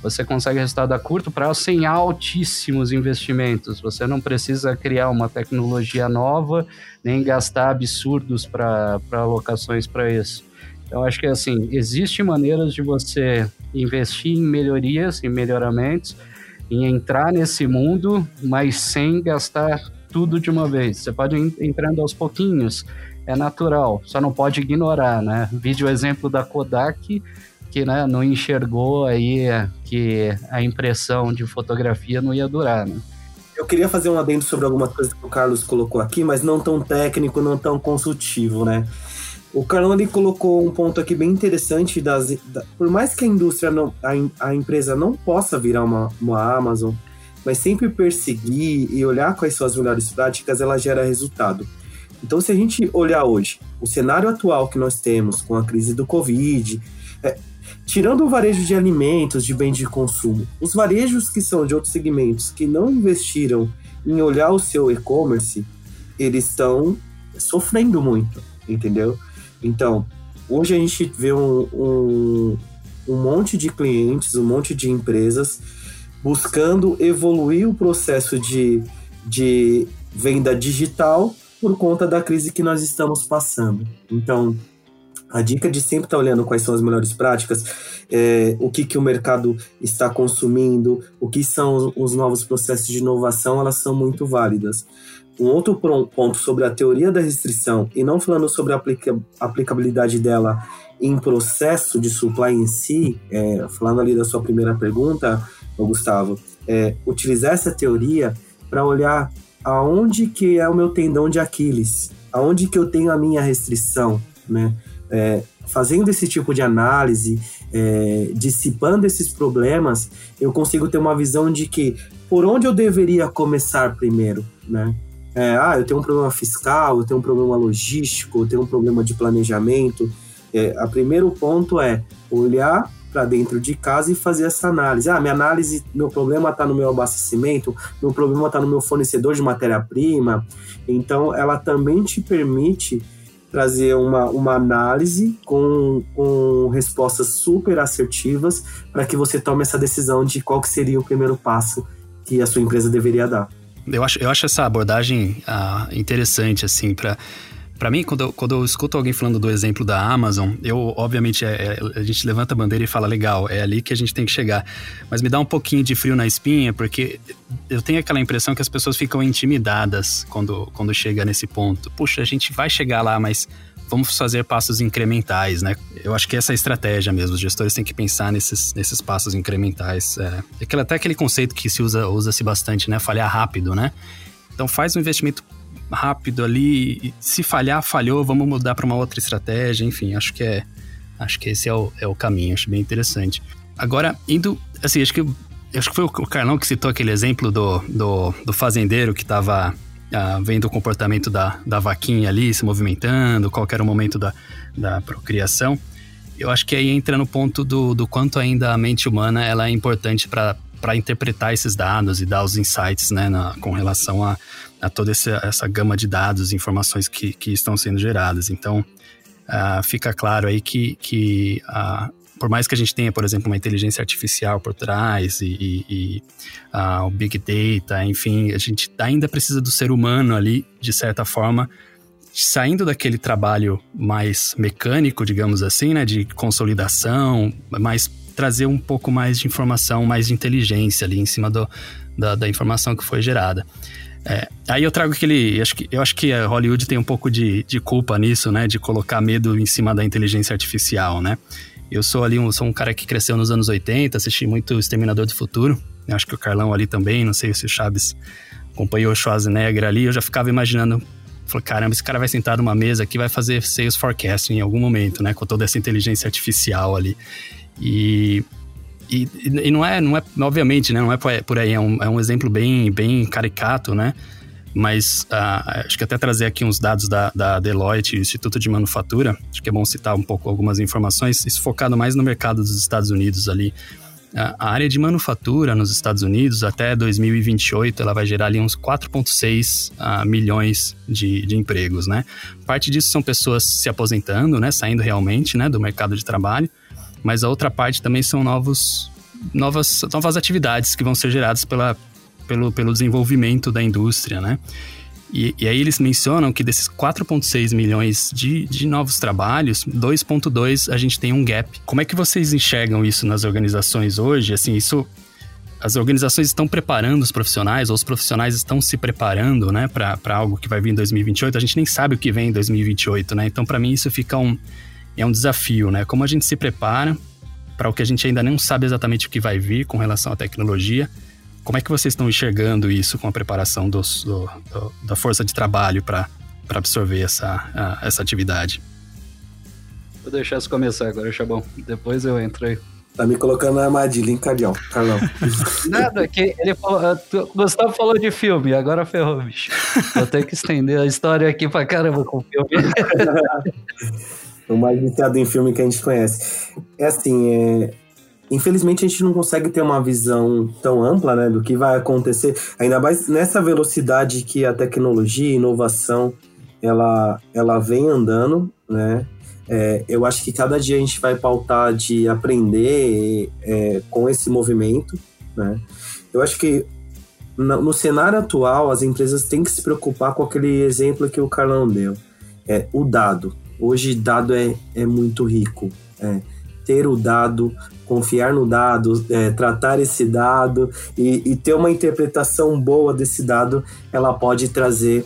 você consegue resultado a curto prazo sem altíssimos investimentos. Você não precisa criar uma tecnologia nova, nem gastar absurdos para alocações para isso. Então, acho que assim, existem maneiras de você investir em melhorias, em melhoramentos, em entrar nesse mundo, mas sem gastar tudo de uma vez. Você pode ir entrando aos pouquinhos, é natural, só não pode ignorar, né? Vídeo exemplo da Kodak, que né, não enxergou aí que a impressão de fotografia não ia durar, né? Eu queria fazer um adendo sobre algumas coisas que o Carlos colocou aqui, mas não tão técnico, não tão consultivo, né? O Carlão ele colocou um ponto aqui bem interessante das, da, por mais que a indústria não, a, a empresa não possa virar uma, uma Amazon, mas sempre perseguir e olhar quais são as melhores práticas, ela gera resultado. Então, se a gente olhar hoje o cenário atual que nós temos com a crise do Covid, é, Tirando o varejo de alimentos, de bens de consumo, os varejos que são de outros segmentos que não investiram em olhar o seu e-commerce, eles estão sofrendo muito, entendeu? Então, hoje a gente vê um, um, um monte de clientes, um monte de empresas buscando evoluir o processo de, de venda digital por conta da crise que nós estamos passando. Então, a dica de sempre estar tá olhando quais são as melhores práticas, é, o que, que o mercado está consumindo, o que são os novos processos de inovação, elas são muito válidas. Um outro ponto sobre a teoria da restrição, e não falando sobre a aplica aplicabilidade dela em processo de supply em si, é, falando ali da sua primeira pergunta, Gustavo, é, utilizar essa teoria para olhar aonde que é o meu tendão de Aquiles, aonde que eu tenho a minha restrição, né? É, fazendo esse tipo de análise, é, dissipando esses problemas, eu consigo ter uma visão de que por onde eu deveria começar primeiro, né? É, ah, eu tenho um problema fiscal, eu tenho um problema logístico, eu tenho um problema de planejamento. É, a primeiro ponto é olhar para dentro de casa e fazer essa análise. Ah, minha análise, meu problema está no meu abastecimento, meu problema está no meu fornecedor de matéria-prima. Então, ela também te permite trazer uma, uma análise com, com respostas super assertivas para que você tome essa decisão de qual que seria o primeiro passo que a sua empresa deveria dar. Eu acho, eu acho essa abordagem ah, interessante, assim, para para mim, quando eu, quando eu escuto alguém falando do exemplo da Amazon, eu, obviamente, é, é, a gente levanta a bandeira e fala, legal, é ali que a gente tem que chegar. Mas me dá um pouquinho de frio na espinha, porque eu tenho aquela impressão que as pessoas ficam intimidadas quando, quando chega nesse ponto. Puxa, a gente vai chegar lá, mas vamos fazer passos incrementais, né? Eu acho que essa é a estratégia mesmo. Os gestores têm que pensar nesses, nesses passos incrementais. É, aquele, até aquele conceito que se usa, usa-se bastante, né? Falhar rápido, né? Então faz um investimento rápido ali. se falhar, falhou, vamos mudar para uma outra estratégia. Enfim, acho que é. Acho que esse é o, é o caminho, acho bem interessante. Agora, indo. Assim, acho que, acho que foi o Carlão que citou aquele exemplo do, do, do fazendeiro que estava ah, vendo o comportamento da, da vaquinha ali se movimentando, qual era o momento da, da procriação. Eu acho que aí entra no ponto do, do quanto ainda a mente humana ela é importante para interpretar esses dados e dar os insights né, na, com relação a, a toda essa, essa gama de dados informações que, que estão sendo geradas. Então, uh, fica claro aí que, que uh, por mais que a gente tenha, por exemplo, uma inteligência artificial por trás e, e, uh, o Big Data, enfim, a gente ainda precisa do ser humano ali, de certa forma, saindo daquele trabalho mais mecânico, digamos assim, né, de consolidação, mais trazer um pouco mais de informação, mais de inteligência ali em cima do, da, da informação que foi gerada. É, aí eu trago aquele. Acho que, eu acho que Hollywood tem um pouco de, de culpa nisso, né? De colocar medo em cima da inteligência artificial, né? Eu sou ali um, sou um cara que cresceu nos anos 80, assisti muito Exterminador do Futuro. Eu acho que o Carlão ali também, não sei se o Chaves acompanhou o Schwarzenegger ali. Eu já ficava imaginando Falei, caramba, esse cara vai sentar numa mesa aqui vai fazer sales forecasting em algum momento, né? Com toda essa inteligência artificial ali. E, e, e, não é, não é, obviamente, né? Não é por aí, é um, é um exemplo bem, bem caricato, né? Mas uh, acho que até trazer aqui uns dados da, da Deloitte, Instituto de Manufatura, acho que é bom citar um pouco algumas informações, isso focado mais no mercado dos Estados Unidos ali. A área de manufatura nos Estados Unidos, até 2028, ela vai gerar ali uns 4,6 uh, milhões de, de empregos, né? Parte disso são pessoas se aposentando, né? Saindo realmente, né? Do mercado de trabalho mas a outra parte também são novos, novas, novas atividades que vão ser geradas pela, pelo, pelo desenvolvimento da indústria, né? E, e aí eles mencionam que desses 4,6 milhões de, de novos trabalhos, 2,2 a gente tem um gap. Como é que vocês enxergam isso nas organizações hoje? Assim, isso as organizações estão preparando os profissionais, ou os profissionais estão se preparando, né, para algo que vai vir em 2028. A gente nem sabe o que vem em 2028, né? Então, para mim, isso fica um, é um desafio, né? Como a gente se prepara para o que a gente ainda não sabe exatamente o que vai vir com relação à tecnologia. Como é que vocês estão enxergando isso com a preparação dos, do, do, da força de trabalho para absorver essa, a, essa atividade? Vou deixar você começar agora, Chabão. Depois eu entro aí. Tá me colocando na armadilha, hein, Carlão? Carlão. Nada, que ele falou. Ah, Gustavo falou de filme, agora ferrou, bicho. Vou ter que estender a história aqui pra caramba com o filme. o mais viciado em filme que a gente conhece. É assim, é, infelizmente a gente não consegue ter uma visão tão ampla né, do que vai acontecer, ainda mais nessa velocidade que a tecnologia e inovação ela, ela vem andando, né? É, eu acho que cada dia a gente vai pautar de aprender é, com esse movimento, né? Eu acho que no, no cenário atual as empresas têm que se preocupar com aquele exemplo que o Carlão deu, é o dado. Hoje, dado é, é muito rico. É, ter o dado, confiar no dado, é, tratar esse dado e, e, ter uma interpretação boa desse dado, ela pode trazer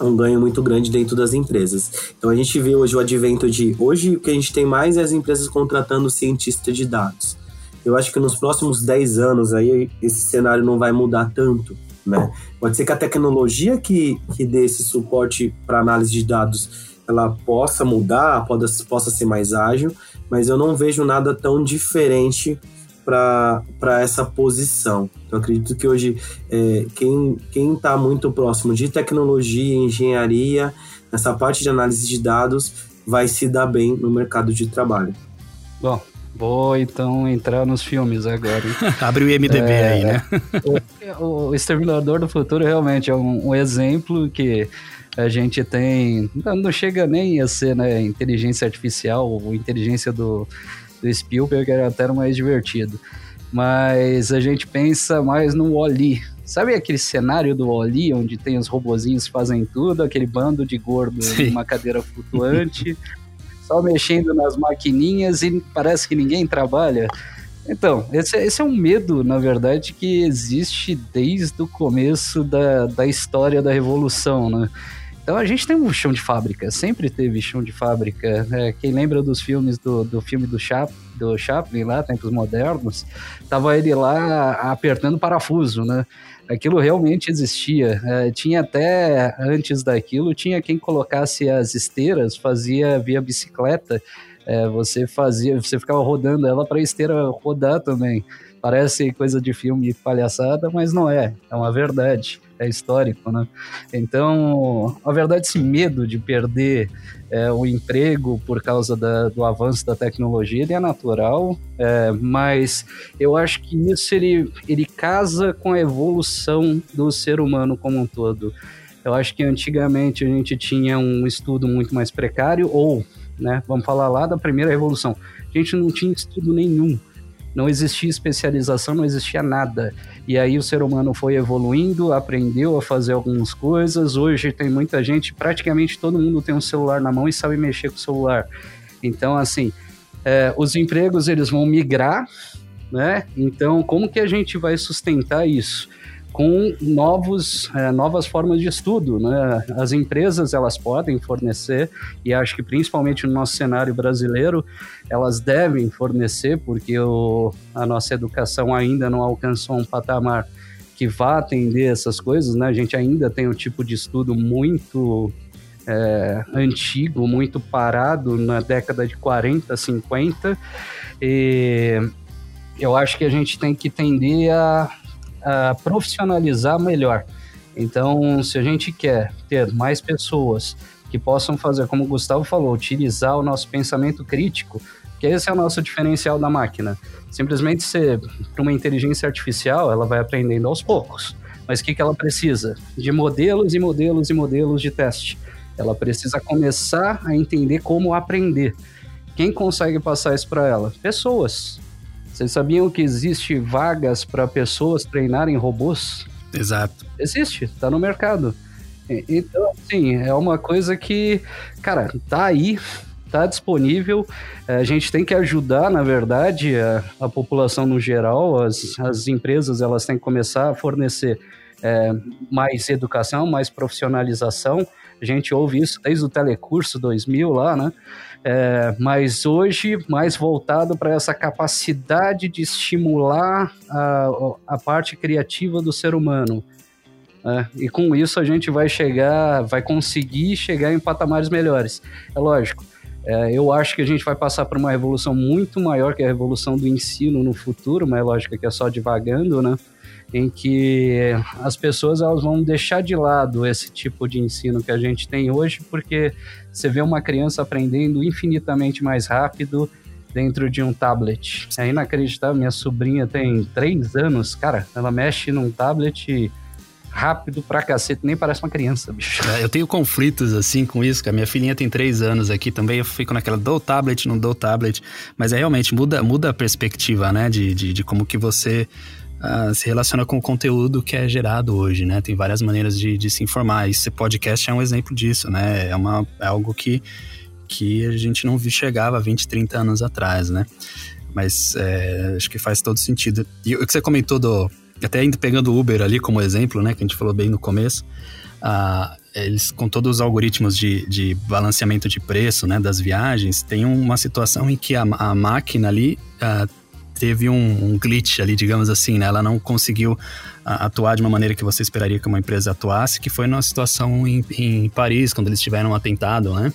um ganho muito grande dentro das empresas. Então a gente vê hoje o advento de. Hoje o que a gente tem mais é as empresas contratando cientista de dados. Eu acho que nos próximos 10 anos aí esse cenário não vai mudar tanto. Né? Pode ser que a tecnologia que, que dê esse suporte para análise de dados ela possa mudar, possa, possa ser mais ágil, mas eu não vejo nada tão diferente para essa posição. Eu acredito que hoje é, quem está muito próximo de tecnologia, engenharia, nessa parte de análise de dados, vai se dar bem no mercado de trabalho. Bom, vou então entrar nos filmes agora. Abre o IMDB é, aí, né? o, o Exterminador do Futuro realmente é um, um exemplo que a gente tem. Não chega nem a ser né, inteligência artificial ou inteligência do, do Spielberg, era até mais divertido. Mas a gente pensa mais no Wally. Sabe aquele cenário do Wally, onde tem os robozinhos que fazem tudo, aquele bando de gordo em uma cadeira flutuante, só mexendo nas maquininhas e parece que ninguém trabalha? Então, esse, esse, é um medo, na verdade, que existe desde o começo da, da história da Revolução, né? Então a gente tem um chão de fábrica, sempre teve chão de fábrica. Né? Quem lembra dos filmes do, do filme do, Chap, do Chaplin lá, Tempos Modernos, tava ele lá apertando parafuso, né? Aquilo realmente existia. É, tinha até, antes daquilo, tinha quem colocasse as esteiras, fazia via bicicleta, é, você fazia, você ficava rodando ela para a esteira rodar também. Parece coisa de filme palhaçada, mas não é, é uma verdade, é histórico, né? Então, a verdade, esse medo de perder é, o emprego por causa da, do avanço da tecnologia, ele é natural, é, mas eu acho que isso ele, ele casa com a evolução do ser humano como um todo. Eu acho que antigamente a gente tinha um estudo muito mais precário, ou, né, vamos falar lá da primeira revolução, a gente não tinha estudo nenhum não existia especialização, não existia nada. E aí o ser humano foi evoluindo, aprendeu a fazer algumas coisas. Hoje tem muita gente, praticamente todo mundo tem um celular na mão e sabe mexer com o celular. Então, assim, é, os empregos eles vão migrar, né? Então, como que a gente vai sustentar isso? Com novos, é, novas formas de estudo. Né? As empresas elas podem fornecer, e acho que principalmente no nosso cenário brasileiro, elas devem fornecer, porque o, a nossa educação ainda não alcançou um patamar que vá atender essas coisas. Né? A gente ainda tem um tipo de estudo muito é, antigo, muito parado na década de 40, 50, e eu acho que a gente tem que tender a uh, profissionalizar melhor. Então, se a gente quer ter mais pessoas que possam fazer, como o Gustavo falou, utilizar o nosso pensamento crítico, que esse é o nosso diferencial da máquina. Simplesmente ser uma inteligência artificial, ela vai aprendendo aos poucos. Mas o que, que ela precisa? De modelos e modelos e modelos de teste. Ela precisa começar a entender como aprender. Quem consegue passar isso para ela? Pessoas. Vocês sabiam que existe vagas para pessoas treinarem robôs? Exato. Existe, está no mercado. Então, assim, é uma coisa que, cara, tá aí, tá disponível. É, a gente tem que ajudar, na verdade, a, a população no geral. As, as empresas elas têm que começar a fornecer é, mais educação, mais profissionalização. A gente ouve isso desde o Telecurso 2000 lá, né? É, mas hoje mais voltado para essa capacidade de estimular a, a parte criativa do ser humano. É, e com isso a gente vai chegar, vai conseguir chegar em patamares melhores. É lógico, é, eu acho que a gente vai passar por uma revolução muito maior que a revolução do ensino no futuro, mas é lógico que é só devagando, né? Em que as pessoas elas vão deixar de lado esse tipo de ensino que a gente tem hoje, porque você vê uma criança aprendendo infinitamente mais rápido dentro de um tablet. É inacreditável, minha sobrinha tem três anos, cara, ela mexe num tablet rápido pra cacete, nem parece uma criança, bicho. É, eu tenho conflitos assim com isso, que a minha filhinha tem três anos aqui também, eu fico naquela, dou tablet, não dou tablet, mas é realmente, muda, muda a perspectiva, né, de, de, de como que você uh, se relaciona com o conteúdo que é gerado hoje, né? Tem várias maneiras de, de se informar. Esse podcast é um exemplo disso, né? É, uma, é algo que, que a gente não chegava 20, 30 anos atrás, né? Mas é, acho que faz todo sentido. E o que você comentou do. Até ainda pegando o Uber ali como exemplo, né? Que a gente falou bem no começo. Uh, eles, com todos os algoritmos de, de balanceamento de preço, né? Das viagens, tem uma situação em que a, a máquina ali. Uh, teve um, um, glitch ali, digamos assim, né? Ela não conseguiu a, atuar de uma maneira que você esperaria que uma empresa atuasse, que foi numa situação em, em Paris, quando eles tiveram um atentado, né?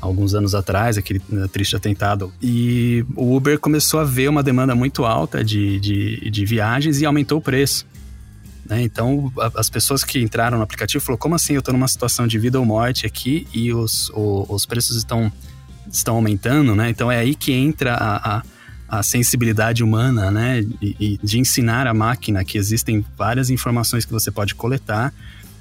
Alguns anos atrás, aquele né, triste atentado. E o Uber começou a ver uma demanda muito alta de, de, de viagens e aumentou o preço. Né? Então, a, as pessoas que entraram no aplicativo falaram, como assim? Eu estou numa situação de vida ou morte aqui e os, o, os preços estão, estão aumentando, né? Então, é aí que entra a, a a sensibilidade humana, né? E, e, de ensinar a máquina que existem várias informações que você pode coletar,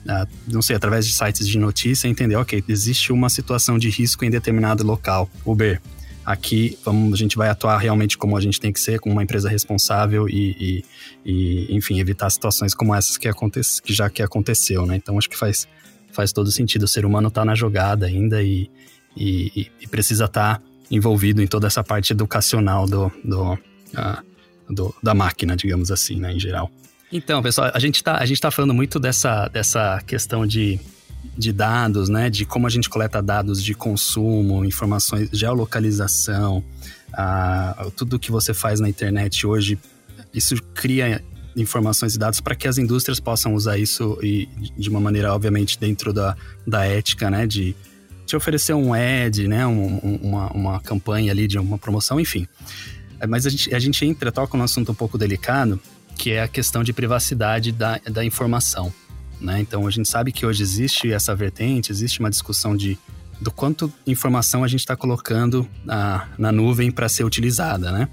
uh, não sei, através de sites de notícia, entender, ok, existe uma situação de risco em determinado local. Uber, aqui vamos, a gente vai atuar realmente como a gente tem que ser, como uma empresa responsável e, e, e enfim, evitar situações como essas que, acontece, que já que aconteceu, né? Então acho que faz, faz todo sentido. O ser humano está na jogada ainda e, e, e precisa estar tá envolvido em toda essa parte educacional do, do, uh, do, da máquina, digamos assim, né, em geral. Então, pessoal, a gente está tá falando muito dessa, dessa questão de, de dados, né? De como a gente coleta dados de consumo, informações, geolocalização, uh, tudo que você faz na internet hoje, isso cria informações e dados para que as indústrias possam usar isso e de uma maneira, obviamente, dentro da, da ética, né? De te oferecer um ad, né? Um, um, uma, uma campanha ali de uma promoção, enfim. É, mas a gente, a gente entra, toca num assunto um pouco delicado, que é a questão de privacidade da, da informação. Né? Então a gente sabe que hoje existe essa vertente, existe uma discussão de do quanto informação a gente está colocando na, na nuvem para ser utilizada, né?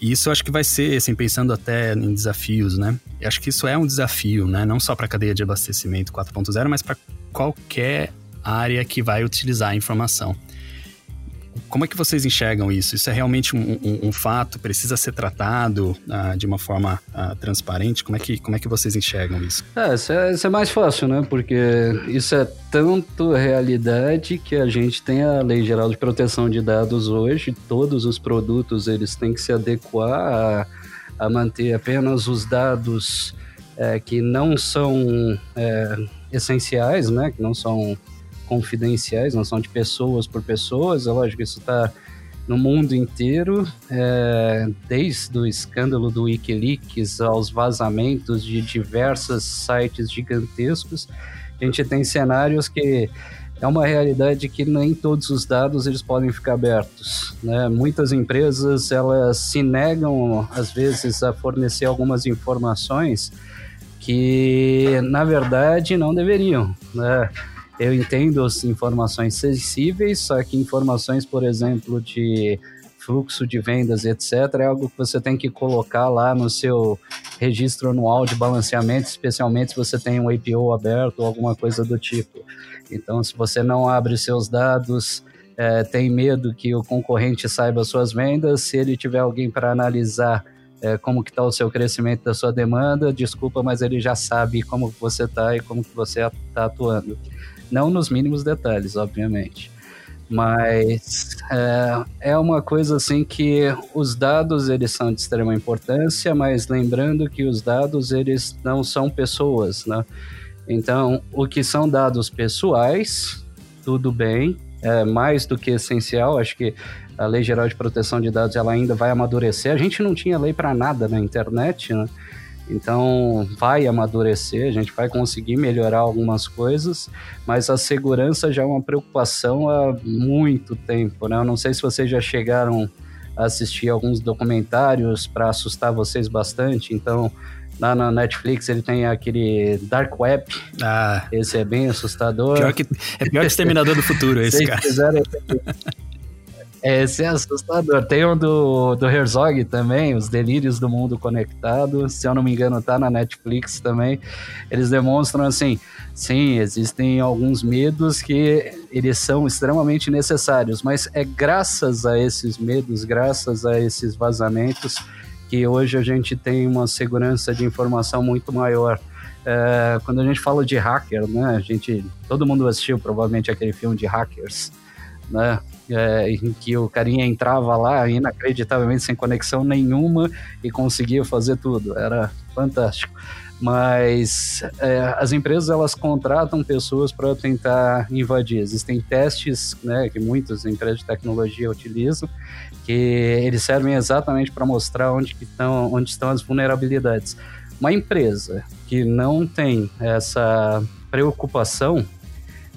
E isso eu acho que vai ser, assim, pensando até em desafios, né? Eu acho que isso é um desafio, né? Não só para a cadeia de abastecimento 4.0, mas para qualquer área que vai utilizar a informação. Como é que vocês enxergam isso? Isso é realmente um, um, um fato? Precisa ser tratado uh, de uma forma uh, transparente? Como é, que, como é que vocês enxergam isso? É, isso é, isso é mais fácil, né? Porque isso é tanto realidade que a gente tem a Lei Geral de Proteção de Dados hoje. Todos os produtos eles têm que se adequar a, a manter apenas os dados é, que não são é, essenciais, né? Que não são confidenciais, não são de pessoas por pessoas. É lógico, isso está no mundo inteiro, é, desde o escândalo do Wikileaks aos vazamentos de diversos sites gigantescos. A gente tem cenários que é uma realidade que nem todos os dados eles podem ficar abertos. Né? Muitas empresas elas se negam às vezes a fornecer algumas informações que na verdade não deveriam. Né? Eu entendo as informações sensíveis, só que informações, por exemplo, de fluxo de vendas, etc., é algo que você tem que colocar lá no seu registro anual de balanceamento, especialmente se você tem um APO aberto ou alguma coisa do tipo. Então, se você não abre seus dados, é, tem medo que o concorrente saiba suas vendas, se ele tiver alguém para analisar é, como que está o seu crescimento da sua demanda, desculpa, mas ele já sabe como você está e como que você está atuando. Não nos mínimos detalhes, obviamente. Mas é, é uma coisa assim que os dados eles são de extrema importância, mas lembrando que os dados eles não são pessoas, né? Então, o que são dados pessoais, tudo bem, é mais do que essencial. Acho que a Lei Geral de Proteção de Dados ela ainda vai amadurecer. A gente não tinha lei para nada na internet, né? Então, vai amadurecer, a gente vai conseguir melhorar algumas coisas, mas a segurança já é uma preocupação há muito tempo, né? Eu não sei se vocês já chegaram a assistir alguns documentários para assustar vocês bastante, então lá na Netflix ele tem aquele Dark Web. Ah. Esse é bem assustador. Pior que, é pior que Exterminador do Futuro, esse cara. Esse é assustador. Tem um do, do Herzog também, Os Delírios do Mundo Conectado. Se eu não me engano, tá na Netflix também. Eles demonstram assim: sim, existem alguns medos que eles são extremamente necessários, mas é graças a esses medos, graças a esses vazamentos, que hoje a gente tem uma segurança de informação muito maior. É, quando a gente fala de hacker, né, a gente, todo mundo assistiu provavelmente aquele filme de hackers, né? É, em que o carinha entrava lá inacreditavelmente sem conexão nenhuma e conseguia fazer tudo. Era fantástico. Mas é, as empresas elas contratam pessoas para tentar invadir. Existem testes né, que muitas empresas de tecnologia utilizam, que eles servem exatamente para mostrar onde, estão, onde estão as vulnerabilidades. Uma empresa que não tem essa preocupação,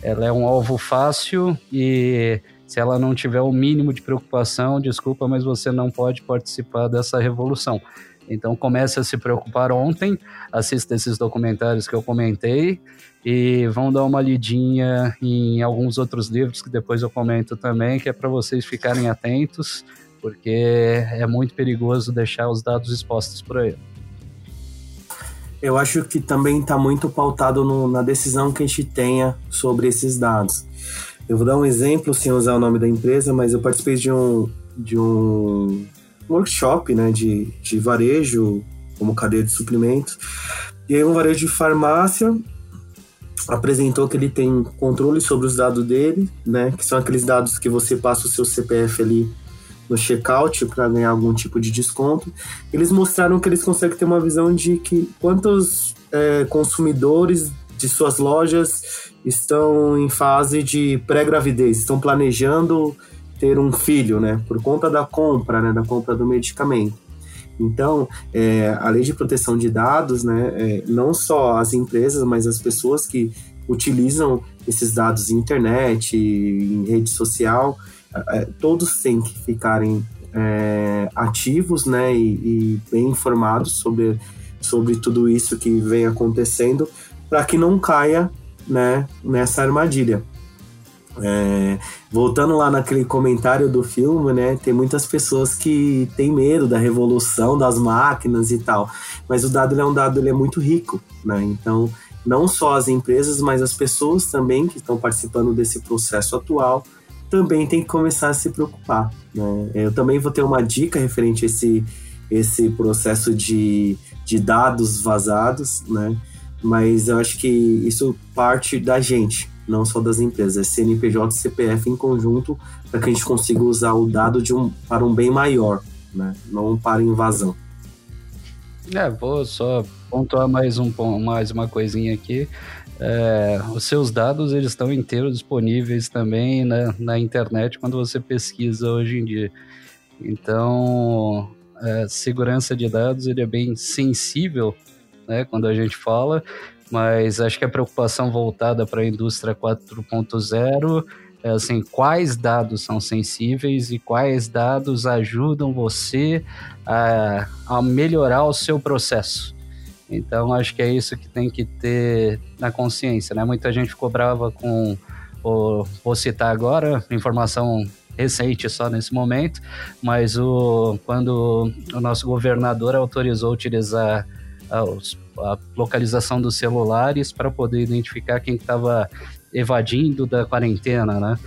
ela é um alvo fácil e se ela não tiver o mínimo de preocupação, desculpa, mas você não pode participar dessa revolução. Então comece a se preocupar ontem, assista esses documentários que eu comentei e vão dar uma lidinha em alguns outros livros que depois eu comento também, que é para vocês ficarem atentos, porque é muito perigoso deixar os dados expostos por aí. Eu acho que também está muito pautado no, na decisão que a gente tenha sobre esses dados. Eu vou dar um exemplo sem usar o nome da empresa, mas eu participei de um, de um workshop né, de, de varejo, como cadeia de suprimentos. E aí um varejo de farmácia apresentou que ele tem controle sobre os dados dele, né, que são aqueles dados que você passa o seu CPF ali no checkout para ganhar algum tipo de desconto. Eles mostraram que eles conseguem ter uma visão de que quantos é, consumidores de suas lojas estão em fase de pré-gravidez, estão planejando ter um filho, né? Por conta da compra, né? Da compra do medicamento. Então, é, a lei de proteção de dados, né? É, não só as empresas, mas as pessoas que utilizam esses dados em internet, em rede social, é, todos têm que ficarem é, ativos né, e, e, bem informados sobre, sobre tudo isso que vem acontecendo, para que não caia né, nessa armadilha. É, voltando lá naquele comentário do filme, né? Tem muitas pessoas que têm medo da revolução das máquinas e tal. Mas o dado é um dado, ele é muito rico, né? Então, não só as empresas, mas as pessoas também que estão participando desse processo atual também tem que começar a se preocupar. Né? Eu também vou ter uma dica referente a esse, esse processo de, de dados vazados, né? Mas eu acho que isso parte da gente, não só das empresas, é CNPJ e CPF em conjunto, para que a gente consiga usar o dado de um, para um bem maior, né? não para invasão. É, vou só pontuar mais, um, mais uma coisinha aqui. É, os seus dados eles estão inteiros disponíveis também na, na internet quando você pesquisa hoje em dia. Então, é, segurança de dados ele é bem sensível né, quando a gente fala, mas acho que a preocupação voltada para a indústria 4.0 é assim, quais dados são sensíveis e quais dados ajudam você a, a melhorar o seu processo. Então, acho que é isso que tem que ter na consciência, né? Muita gente ficou brava com, o, vou citar agora, informação recente só nesse momento, mas o, quando o nosso governador autorizou utilizar a, localização dos celulares para poder identificar quem estava evadindo da quarentena, né?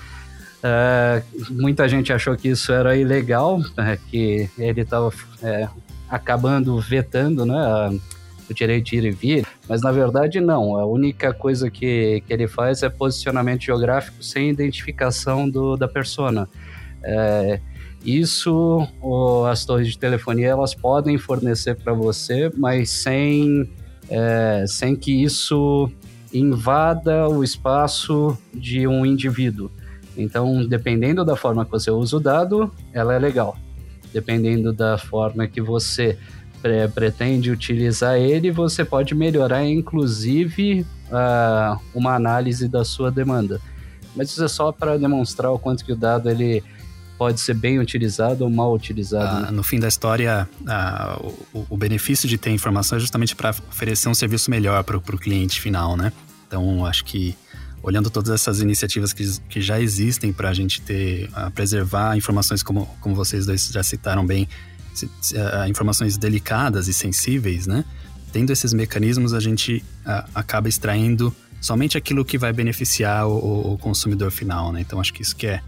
É, muita gente achou que isso era ilegal, né, que ele estava é, acabando vetando né, a, o direito de ir e vir, mas na verdade não. A única coisa que, que ele faz é posicionamento geográfico sem identificação do, da persona. É, isso, as torres de telefonia, elas podem fornecer para você, mas sem, é, sem que isso invada o espaço de um indivíduo. Então, dependendo da forma que você usa o dado, ela é legal. Dependendo da forma que você pre pretende utilizar ele, você pode melhorar, inclusive, uh, uma análise da sua demanda. Mas isso é só para demonstrar o quanto que o dado ele pode ser bem utilizado ou mal utilizado. Ah, no fim da história, ah, o, o, benefício de ter informação é justamente para oferecer um serviço melhor para o cliente final, né? Então, acho que olhando todas essas iniciativas que, que já existem para a gente ter, ah, preservar informações como, como vocês dois já citaram bem, ah, informações delicadas e sensíveis, né? Tendo esses mecanismos, a gente ah, acaba extraindo somente aquilo que vai beneficiar o, o consumidor final, né? Então, acho que isso que é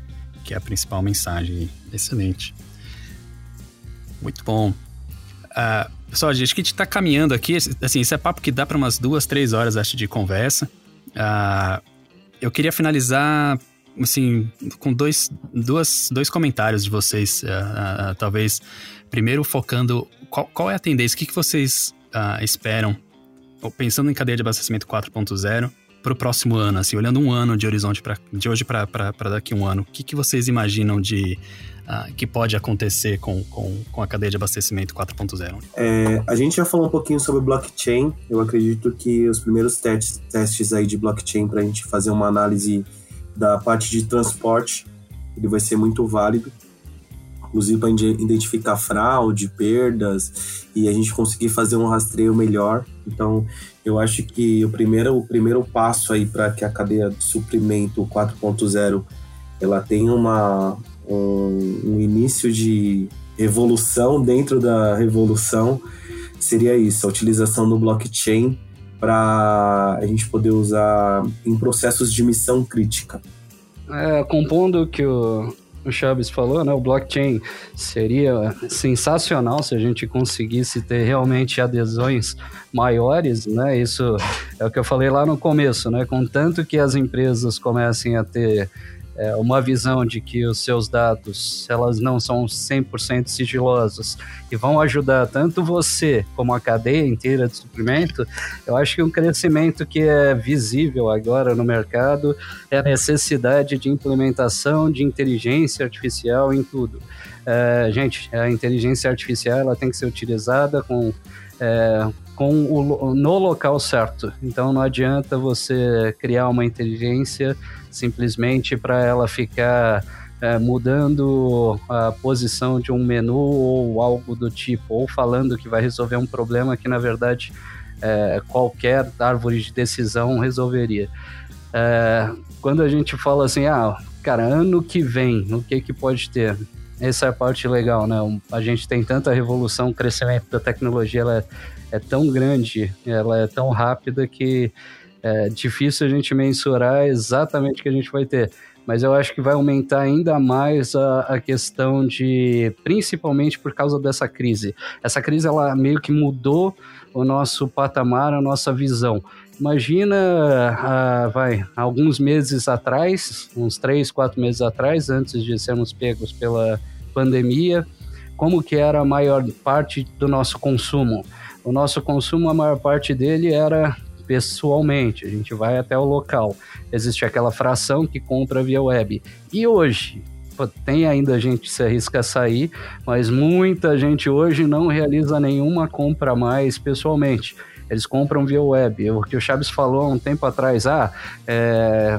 que é a principal mensagem. Excelente. Muito bom. Uh, pessoal, a gente está caminhando aqui. Assim, isso é papo que dá para umas duas, três horas, acho, de conversa. Uh, eu queria finalizar, assim, com dois, duas, dois comentários de vocês. Uh, talvez, primeiro focando qual, qual, é a tendência, o que, que vocês esperam, pensando em cadeia de abastecimento 4.0, para o próximo ano, assim, olhando um ano de horizonte pra, de hoje para daqui um ano, o que, que vocês imaginam de uh, que pode acontecer com, com, com a cadeia de abastecimento 4.0? É, a gente já falou um pouquinho sobre blockchain. Eu acredito que os primeiros testes, testes aí de blockchain para a gente fazer uma análise da parte de transporte, ele vai ser muito válido inclusive para identificar fraude, perdas e a gente conseguir fazer um rastreio melhor. Então, eu acho que o primeiro, o primeiro passo aí para que a cadeia de suprimento 4.0 ela tenha uma, um, um início de revolução dentro da revolução seria isso, a utilização do blockchain para a gente poder usar em processos de missão crítica. É, compondo o que o, o Chaves falou, né? O blockchain seria sensacional se a gente conseguisse ter realmente adesões maiores, né? Isso é o que eu falei lá no começo, né? Contanto que as empresas comecem a ter é, uma visão de que os seus dados elas não são 100% sigilosos e vão ajudar tanto você como a cadeia inteira de suprimento, eu acho que um crescimento que é visível agora no mercado é a necessidade de implementação de inteligência artificial em tudo. É, gente, a inteligência artificial ela tem que ser utilizada com é, com o, no local certo. Então não adianta você criar uma inteligência simplesmente para ela ficar é, mudando a posição de um menu ou algo do tipo, ou falando que vai resolver um problema que na verdade é, qualquer árvore de decisão resolveria. É, quando a gente fala assim, ah, cara, ano que vem, o que que pode ter? Essa é a parte legal, né? A gente tem tanta revolução, o crescimento da tecnologia ela é, é tão grande, ela é tão rápida que é difícil a gente mensurar exatamente o que a gente vai ter. Mas eu acho que vai aumentar ainda mais a, a questão de, principalmente por causa dessa crise. Essa crise ela meio que mudou o nosso patamar, a nossa visão. Imagina, ah, vai, alguns meses atrás, uns três, quatro meses atrás, antes de sermos pegos pela pandemia, como que era a maior parte do nosso consumo? O nosso consumo, a maior parte dele era pessoalmente, a gente vai até o local. Existe aquela fração que compra via web. E hoje, tem ainda gente que se arrisca a sair, mas muita gente hoje não realiza nenhuma compra mais pessoalmente. Eles compram via web. O que o Chaves falou há um tempo atrás, ah, é,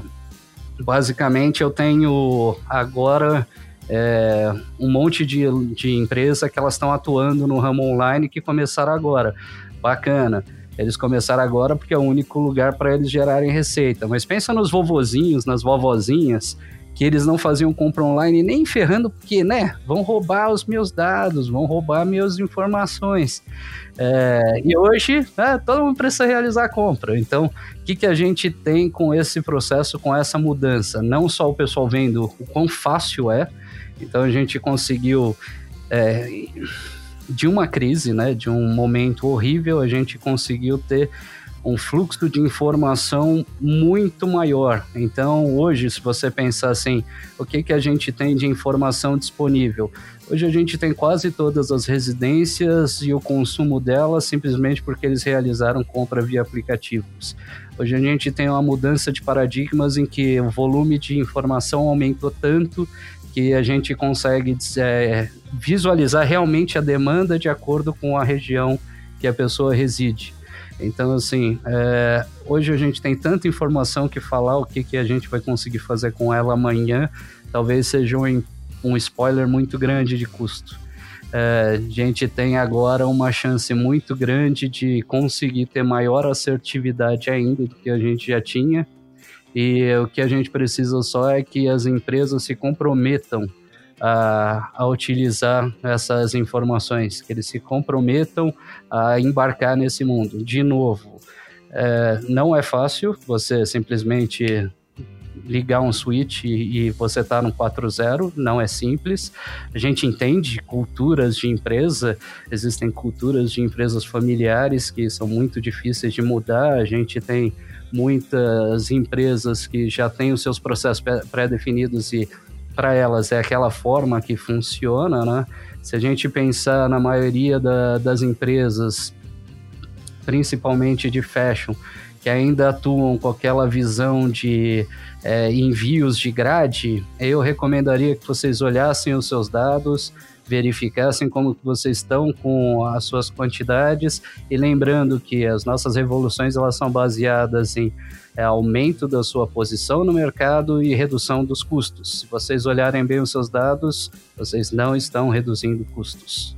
basicamente eu tenho agora é, um monte de, de empresa que elas estão atuando no ramo online que começaram agora. Bacana. Eles começaram agora porque é o único lugar para eles gerarem receita. Mas pensa nos vovozinhos, nas vovozinhas, que eles não faziam compra online nem ferrando, porque, né, vão roubar os meus dados, vão roubar minhas informações. É, e hoje, né, todo mundo precisa realizar a compra. Então, o que, que a gente tem com esse processo, com essa mudança? Não só o pessoal vendo o quão fácil é, então a gente conseguiu. É, de uma crise, né, de um momento horrível, a gente conseguiu ter um fluxo de informação muito maior. Então, hoje, se você pensar assim, o que, que a gente tem de informação disponível? Hoje a gente tem quase todas as residências e o consumo delas simplesmente porque eles realizaram compra via aplicativos. Hoje a gente tem uma mudança de paradigmas em que o volume de informação aumentou tanto que a gente consegue é, visualizar realmente a demanda de acordo com a região que a pessoa reside. Então, assim, é, hoje a gente tem tanta informação que falar o que, que a gente vai conseguir fazer com ela amanhã talvez seja um, um spoiler muito grande de custo. É, a gente tem agora uma chance muito grande de conseguir ter maior assertividade ainda do que a gente já tinha e o que a gente precisa só é que as empresas se comprometam a, a, utilizar essas informações, que eles se comprometam a embarcar nesse mundo. De novo, é, não é fácil você simplesmente ligar um switch e, e você está no 4.0, não é simples. A gente entende culturas de empresa, existem culturas de empresas familiares que são muito difíceis de mudar, a gente tem muitas empresas que já têm os seus processos pré-definidos e para elas é aquela forma que funciona, né? Se a gente pensar na maioria da, das empresas, principalmente de fashion, que ainda atuam com aquela visão de é, envios de grade, eu recomendaria que vocês olhassem os seus dados, verificassem como vocês estão com as suas quantidades e lembrando que as nossas revoluções elas são baseadas em é, aumento da sua posição no mercado e redução dos custos. Se vocês olharem bem os seus dados, vocês não estão reduzindo custos.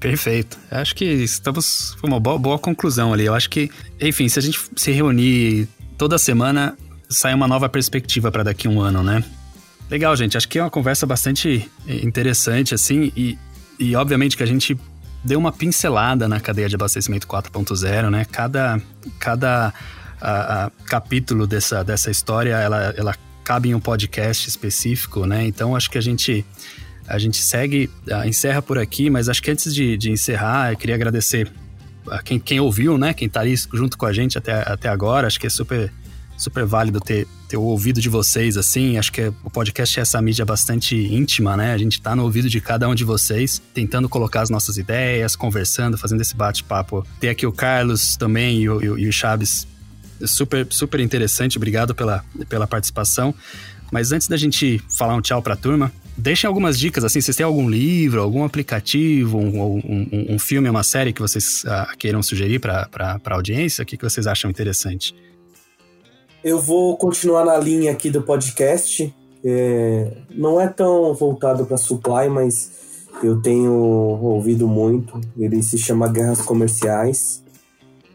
Perfeito. Acho que estamos. Foi uma boa, boa conclusão ali. Eu acho que, enfim, se a gente se reunir toda semana, sai uma nova perspectiva para daqui a um ano, né? Legal, gente. Acho que é uma conversa bastante interessante, assim, e, e obviamente que a gente deu uma pincelada na cadeia de abastecimento 4.0, né? Cada, cada a, a, capítulo dessa, dessa história, ela, ela cabe em um podcast específico, né? Então, acho que a gente, a gente segue, encerra por aqui, mas acho que antes de, de encerrar, eu queria agradecer a quem, quem ouviu, né? Quem está ali junto com a gente até, até agora. Acho que é super super válido ter, ter o ouvido de vocês, assim. Acho que o podcast é essa mídia bastante íntima, né? A gente tá no ouvido de cada um de vocês, tentando colocar as nossas ideias, conversando, fazendo esse bate-papo. Tem aqui o Carlos também e o, e o Chaves. Super, super interessante, obrigado pela, pela participação. Mas antes da gente falar um tchau pra turma, deixem algumas dicas, assim, vocês têm algum livro, algum aplicativo, um, um, um filme, uma série que vocês uh, queiram sugerir para a audiência? O que, que vocês acham interessante? Eu vou continuar na linha aqui do podcast. É, não é tão voltado para supply, mas eu tenho ouvido muito. Ele se chama Guerras Comerciais.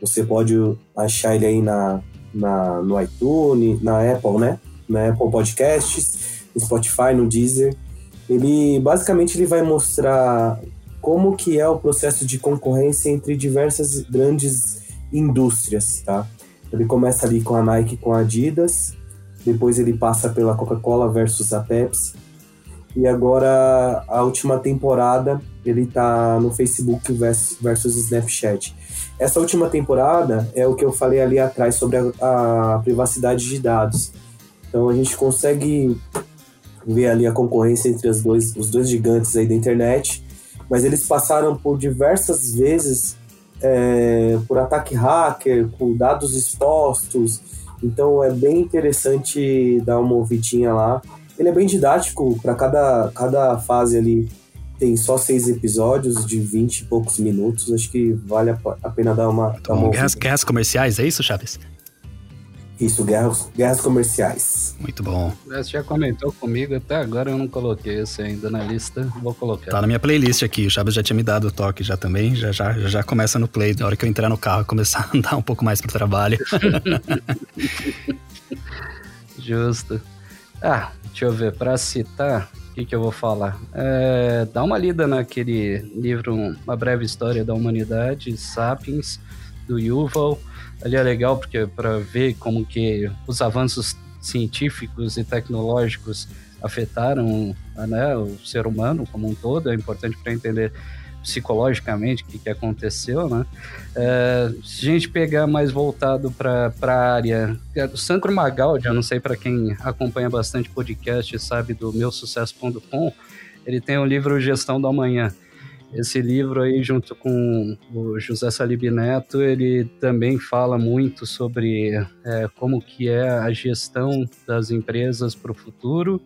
Você pode achar ele aí na, na, no iTunes, na Apple, né? Na Apple Podcasts, no Spotify, no Deezer. Ele basicamente ele vai mostrar como que é o processo de concorrência entre diversas grandes indústrias, tá? Ele começa ali com a Nike com a Adidas, depois ele passa pela Coca-Cola versus a Pepsi, e agora a última temporada ele tá no Facebook versus, Snapchat. Essa última temporada é o que eu falei ali atrás sobre a, a privacidade de dados. Então a gente consegue ver ali a concorrência entre dois, os dois gigantes aí da internet, mas eles passaram por diversas vezes é, por ataque hacker, com dados expostos, então é bem interessante dar uma ouvidinha lá. Ele é bem didático, para cada, cada fase ali tem só seis episódios de 20 e poucos minutos. Acho que vale a, a pena dar uma. Dar uma guerras, guerras comerciais, é isso, Chaves? Isso, guerras, guerras comerciais. Muito bom. Você já comentou comigo, até agora eu não coloquei esse ainda na lista, vou colocar. Tá na minha playlist aqui, o Chaves já tinha me dado o toque já também, já, já, já começa no play, na hora que eu entrar no carro começar a andar um pouco mais pro trabalho. Justo. Ah, deixa eu ver, pra citar, o que, que eu vou falar? É, dá uma lida naquele livro Uma Breve História da Humanidade, Sapiens, do Yuval, ali é legal porque para ver como que os avanços científicos e tecnológicos afetaram né, o ser humano como um todo, é importante para entender psicologicamente o que, que aconteceu, né? É, se a gente pegar mais voltado para a área, o Sandro Magaldi, eu não sei para quem acompanha bastante podcast sabe do meu sucesso.com, ele tem o livro Gestão do Amanhã. Esse livro aí, junto com o José Salib Neto, ele também fala muito sobre é, como que é a gestão das empresas para o futuro.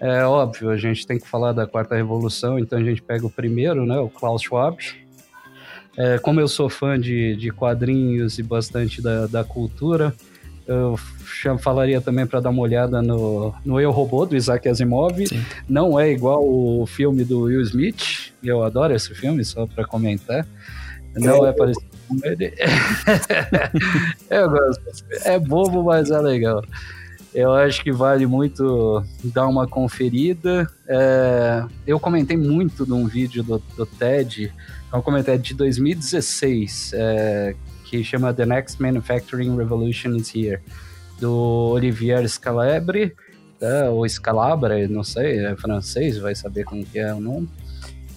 É óbvio, a gente tem que falar da quarta revolução, então a gente pega o primeiro, né, o Klaus Schwab. É, como eu sou fã de, de quadrinhos e bastante da, da cultura, eu falaria também para dar uma olhada no, no Eu Robô, do Isaac Asimov. Sim. Não é igual o filme do Will Smith, eu adoro esse filme, só para comentar. Não é, é parecido com ele. eu gosto. É bobo, mas é legal. Eu acho que vale muito dar uma conferida. É, eu comentei muito num vídeo do, do TED, é um comentário de 2016, é, que chama The Next Manufacturing Revolution is Here, do Olivier Scalabre, tá? ou Scalabra, não sei, é francês, vai saber como que é o nome.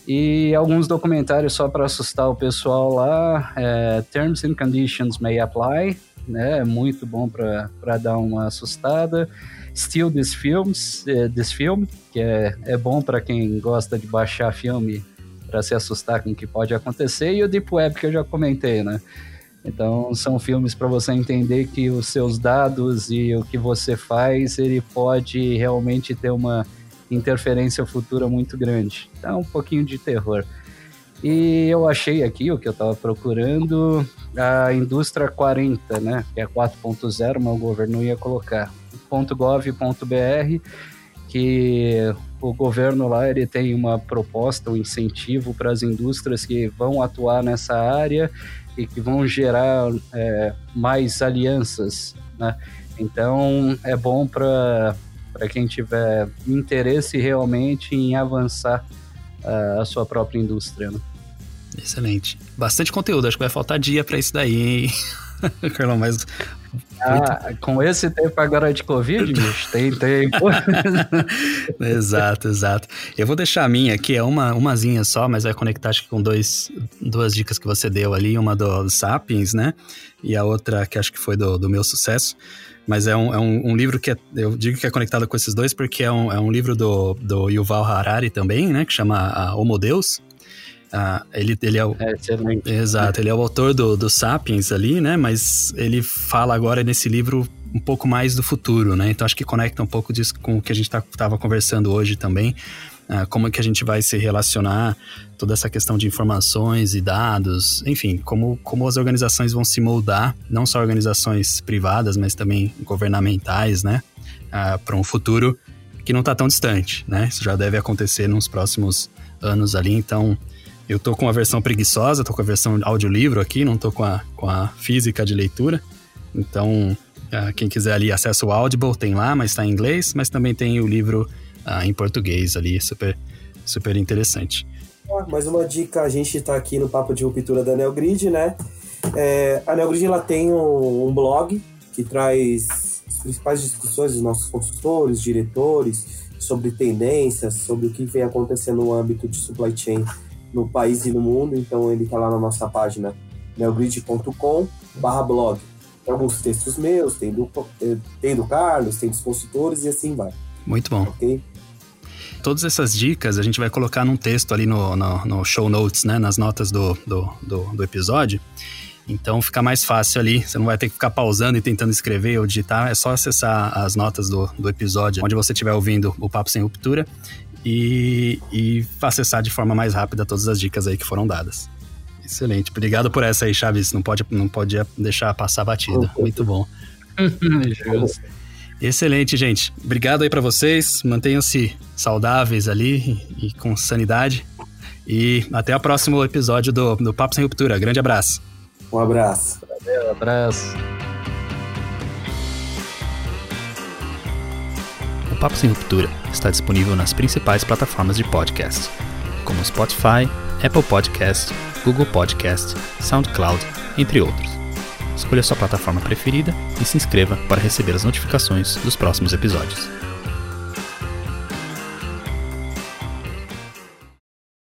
E alguns documentários só para assustar o pessoal lá, é, Terms and Conditions May Apply, né? É muito bom para dar uma assustada. Still This Films, é, This Film, que é, é bom para quem gosta de baixar filme para se assustar com o que pode acontecer. E o Deep Web, que eu já comentei, né? Então, são filmes para você entender que os seus dados e o que você faz, ele pode realmente ter uma interferência futura muito grande. Então, um pouquinho de terror. E eu achei aqui o que eu estava procurando, a indústria 40, né, que é 4.0, mas o governo ia colocar .gov.br, que o governo lá ele tem uma proposta, um incentivo para as indústrias que vão atuar nessa área e que vão gerar é, mais alianças, né? Então é bom para para quem tiver interesse realmente em avançar uh, a sua própria indústria. Né? Excelente. Bastante conteúdo, acho que vai faltar dia para isso daí, hein? Carlão, mas. Ah, com esse tempo agora de Covid, bicho, tem tempo. exato, exato. Eu vou deixar a minha aqui, é uma umazinha só, mas vai conectar acho que com dois, duas dicas que você deu ali, uma do, do Sapiens, né? E a outra que acho que foi do, do meu sucesso. Mas é um, é um, um, livro que é, eu digo que é conectado com esses dois porque é um, é um livro do, do Yuval Harari também, né? Que chama Homo Deus. Ah, ele, ele é o. É, excelente. Exato, ele é o autor do, do Sapiens ali, né? Mas ele fala agora nesse livro um pouco mais do futuro, né? Então acho que conecta um pouco disso com o que a gente estava tá, conversando hoje também. Uh, como é que a gente vai se relacionar, toda essa questão de informações e dados, enfim, como, como as organizações vão se moldar, não só organizações privadas, mas também governamentais, né? Uh, para um futuro que não está tão distante, né? Isso já deve acontecer nos próximos anos ali, então eu tô com a versão preguiçosa, tô com a versão audiolivro aqui, não tô com a, com a física de leitura. Então, uh, quem quiser ali acessa o Audible, tem lá, mas está em inglês, mas também tem o livro uh, em português ali, super, super interessante. Ah, mais uma dica, a gente está aqui no Papo de Ruptura da Neogrid, né? É, a Neogrid ela tem um, um blog que traz as principais discussões dos nossos consultores, diretores, sobre tendências, sobre o que vem acontecendo no âmbito de supply chain no país e no mundo. Então ele está lá na nossa página neogrid.com/blog. Tem alguns textos meus, tem do, tem do Carlos, tem dos consultores e assim vai. Muito bom. Ok? Todas essas dicas a gente vai colocar num texto ali no, no, no show notes, né? Nas notas do, do, do, do episódio. Então fica mais fácil ali, você não vai ter que ficar pausando e tentando escrever ou digitar, é só acessar as notas do, do episódio, onde você estiver ouvindo o Papo Sem Ruptura e, e acessar de forma mais rápida todas as dicas aí que foram dadas. Excelente. Obrigado por essa aí, Chaves. Não pode, não pode deixar passar batida. Muito bom. Excelente, gente. Obrigado aí para vocês. Mantenham-se saudáveis ali e, com sanidade. E até o próximo episódio do, do Papo Sem Ruptura. Grande abraço. Um abraço. Um abraço. O Papo Sem Ruptura está disponível nas principais plataformas de podcast, como Spotify, Apple Podcast, Google Podcast, SoundCloud, entre outros. Escolha sua plataforma preferida e se inscreva para receber as notificações dos próximos episódios.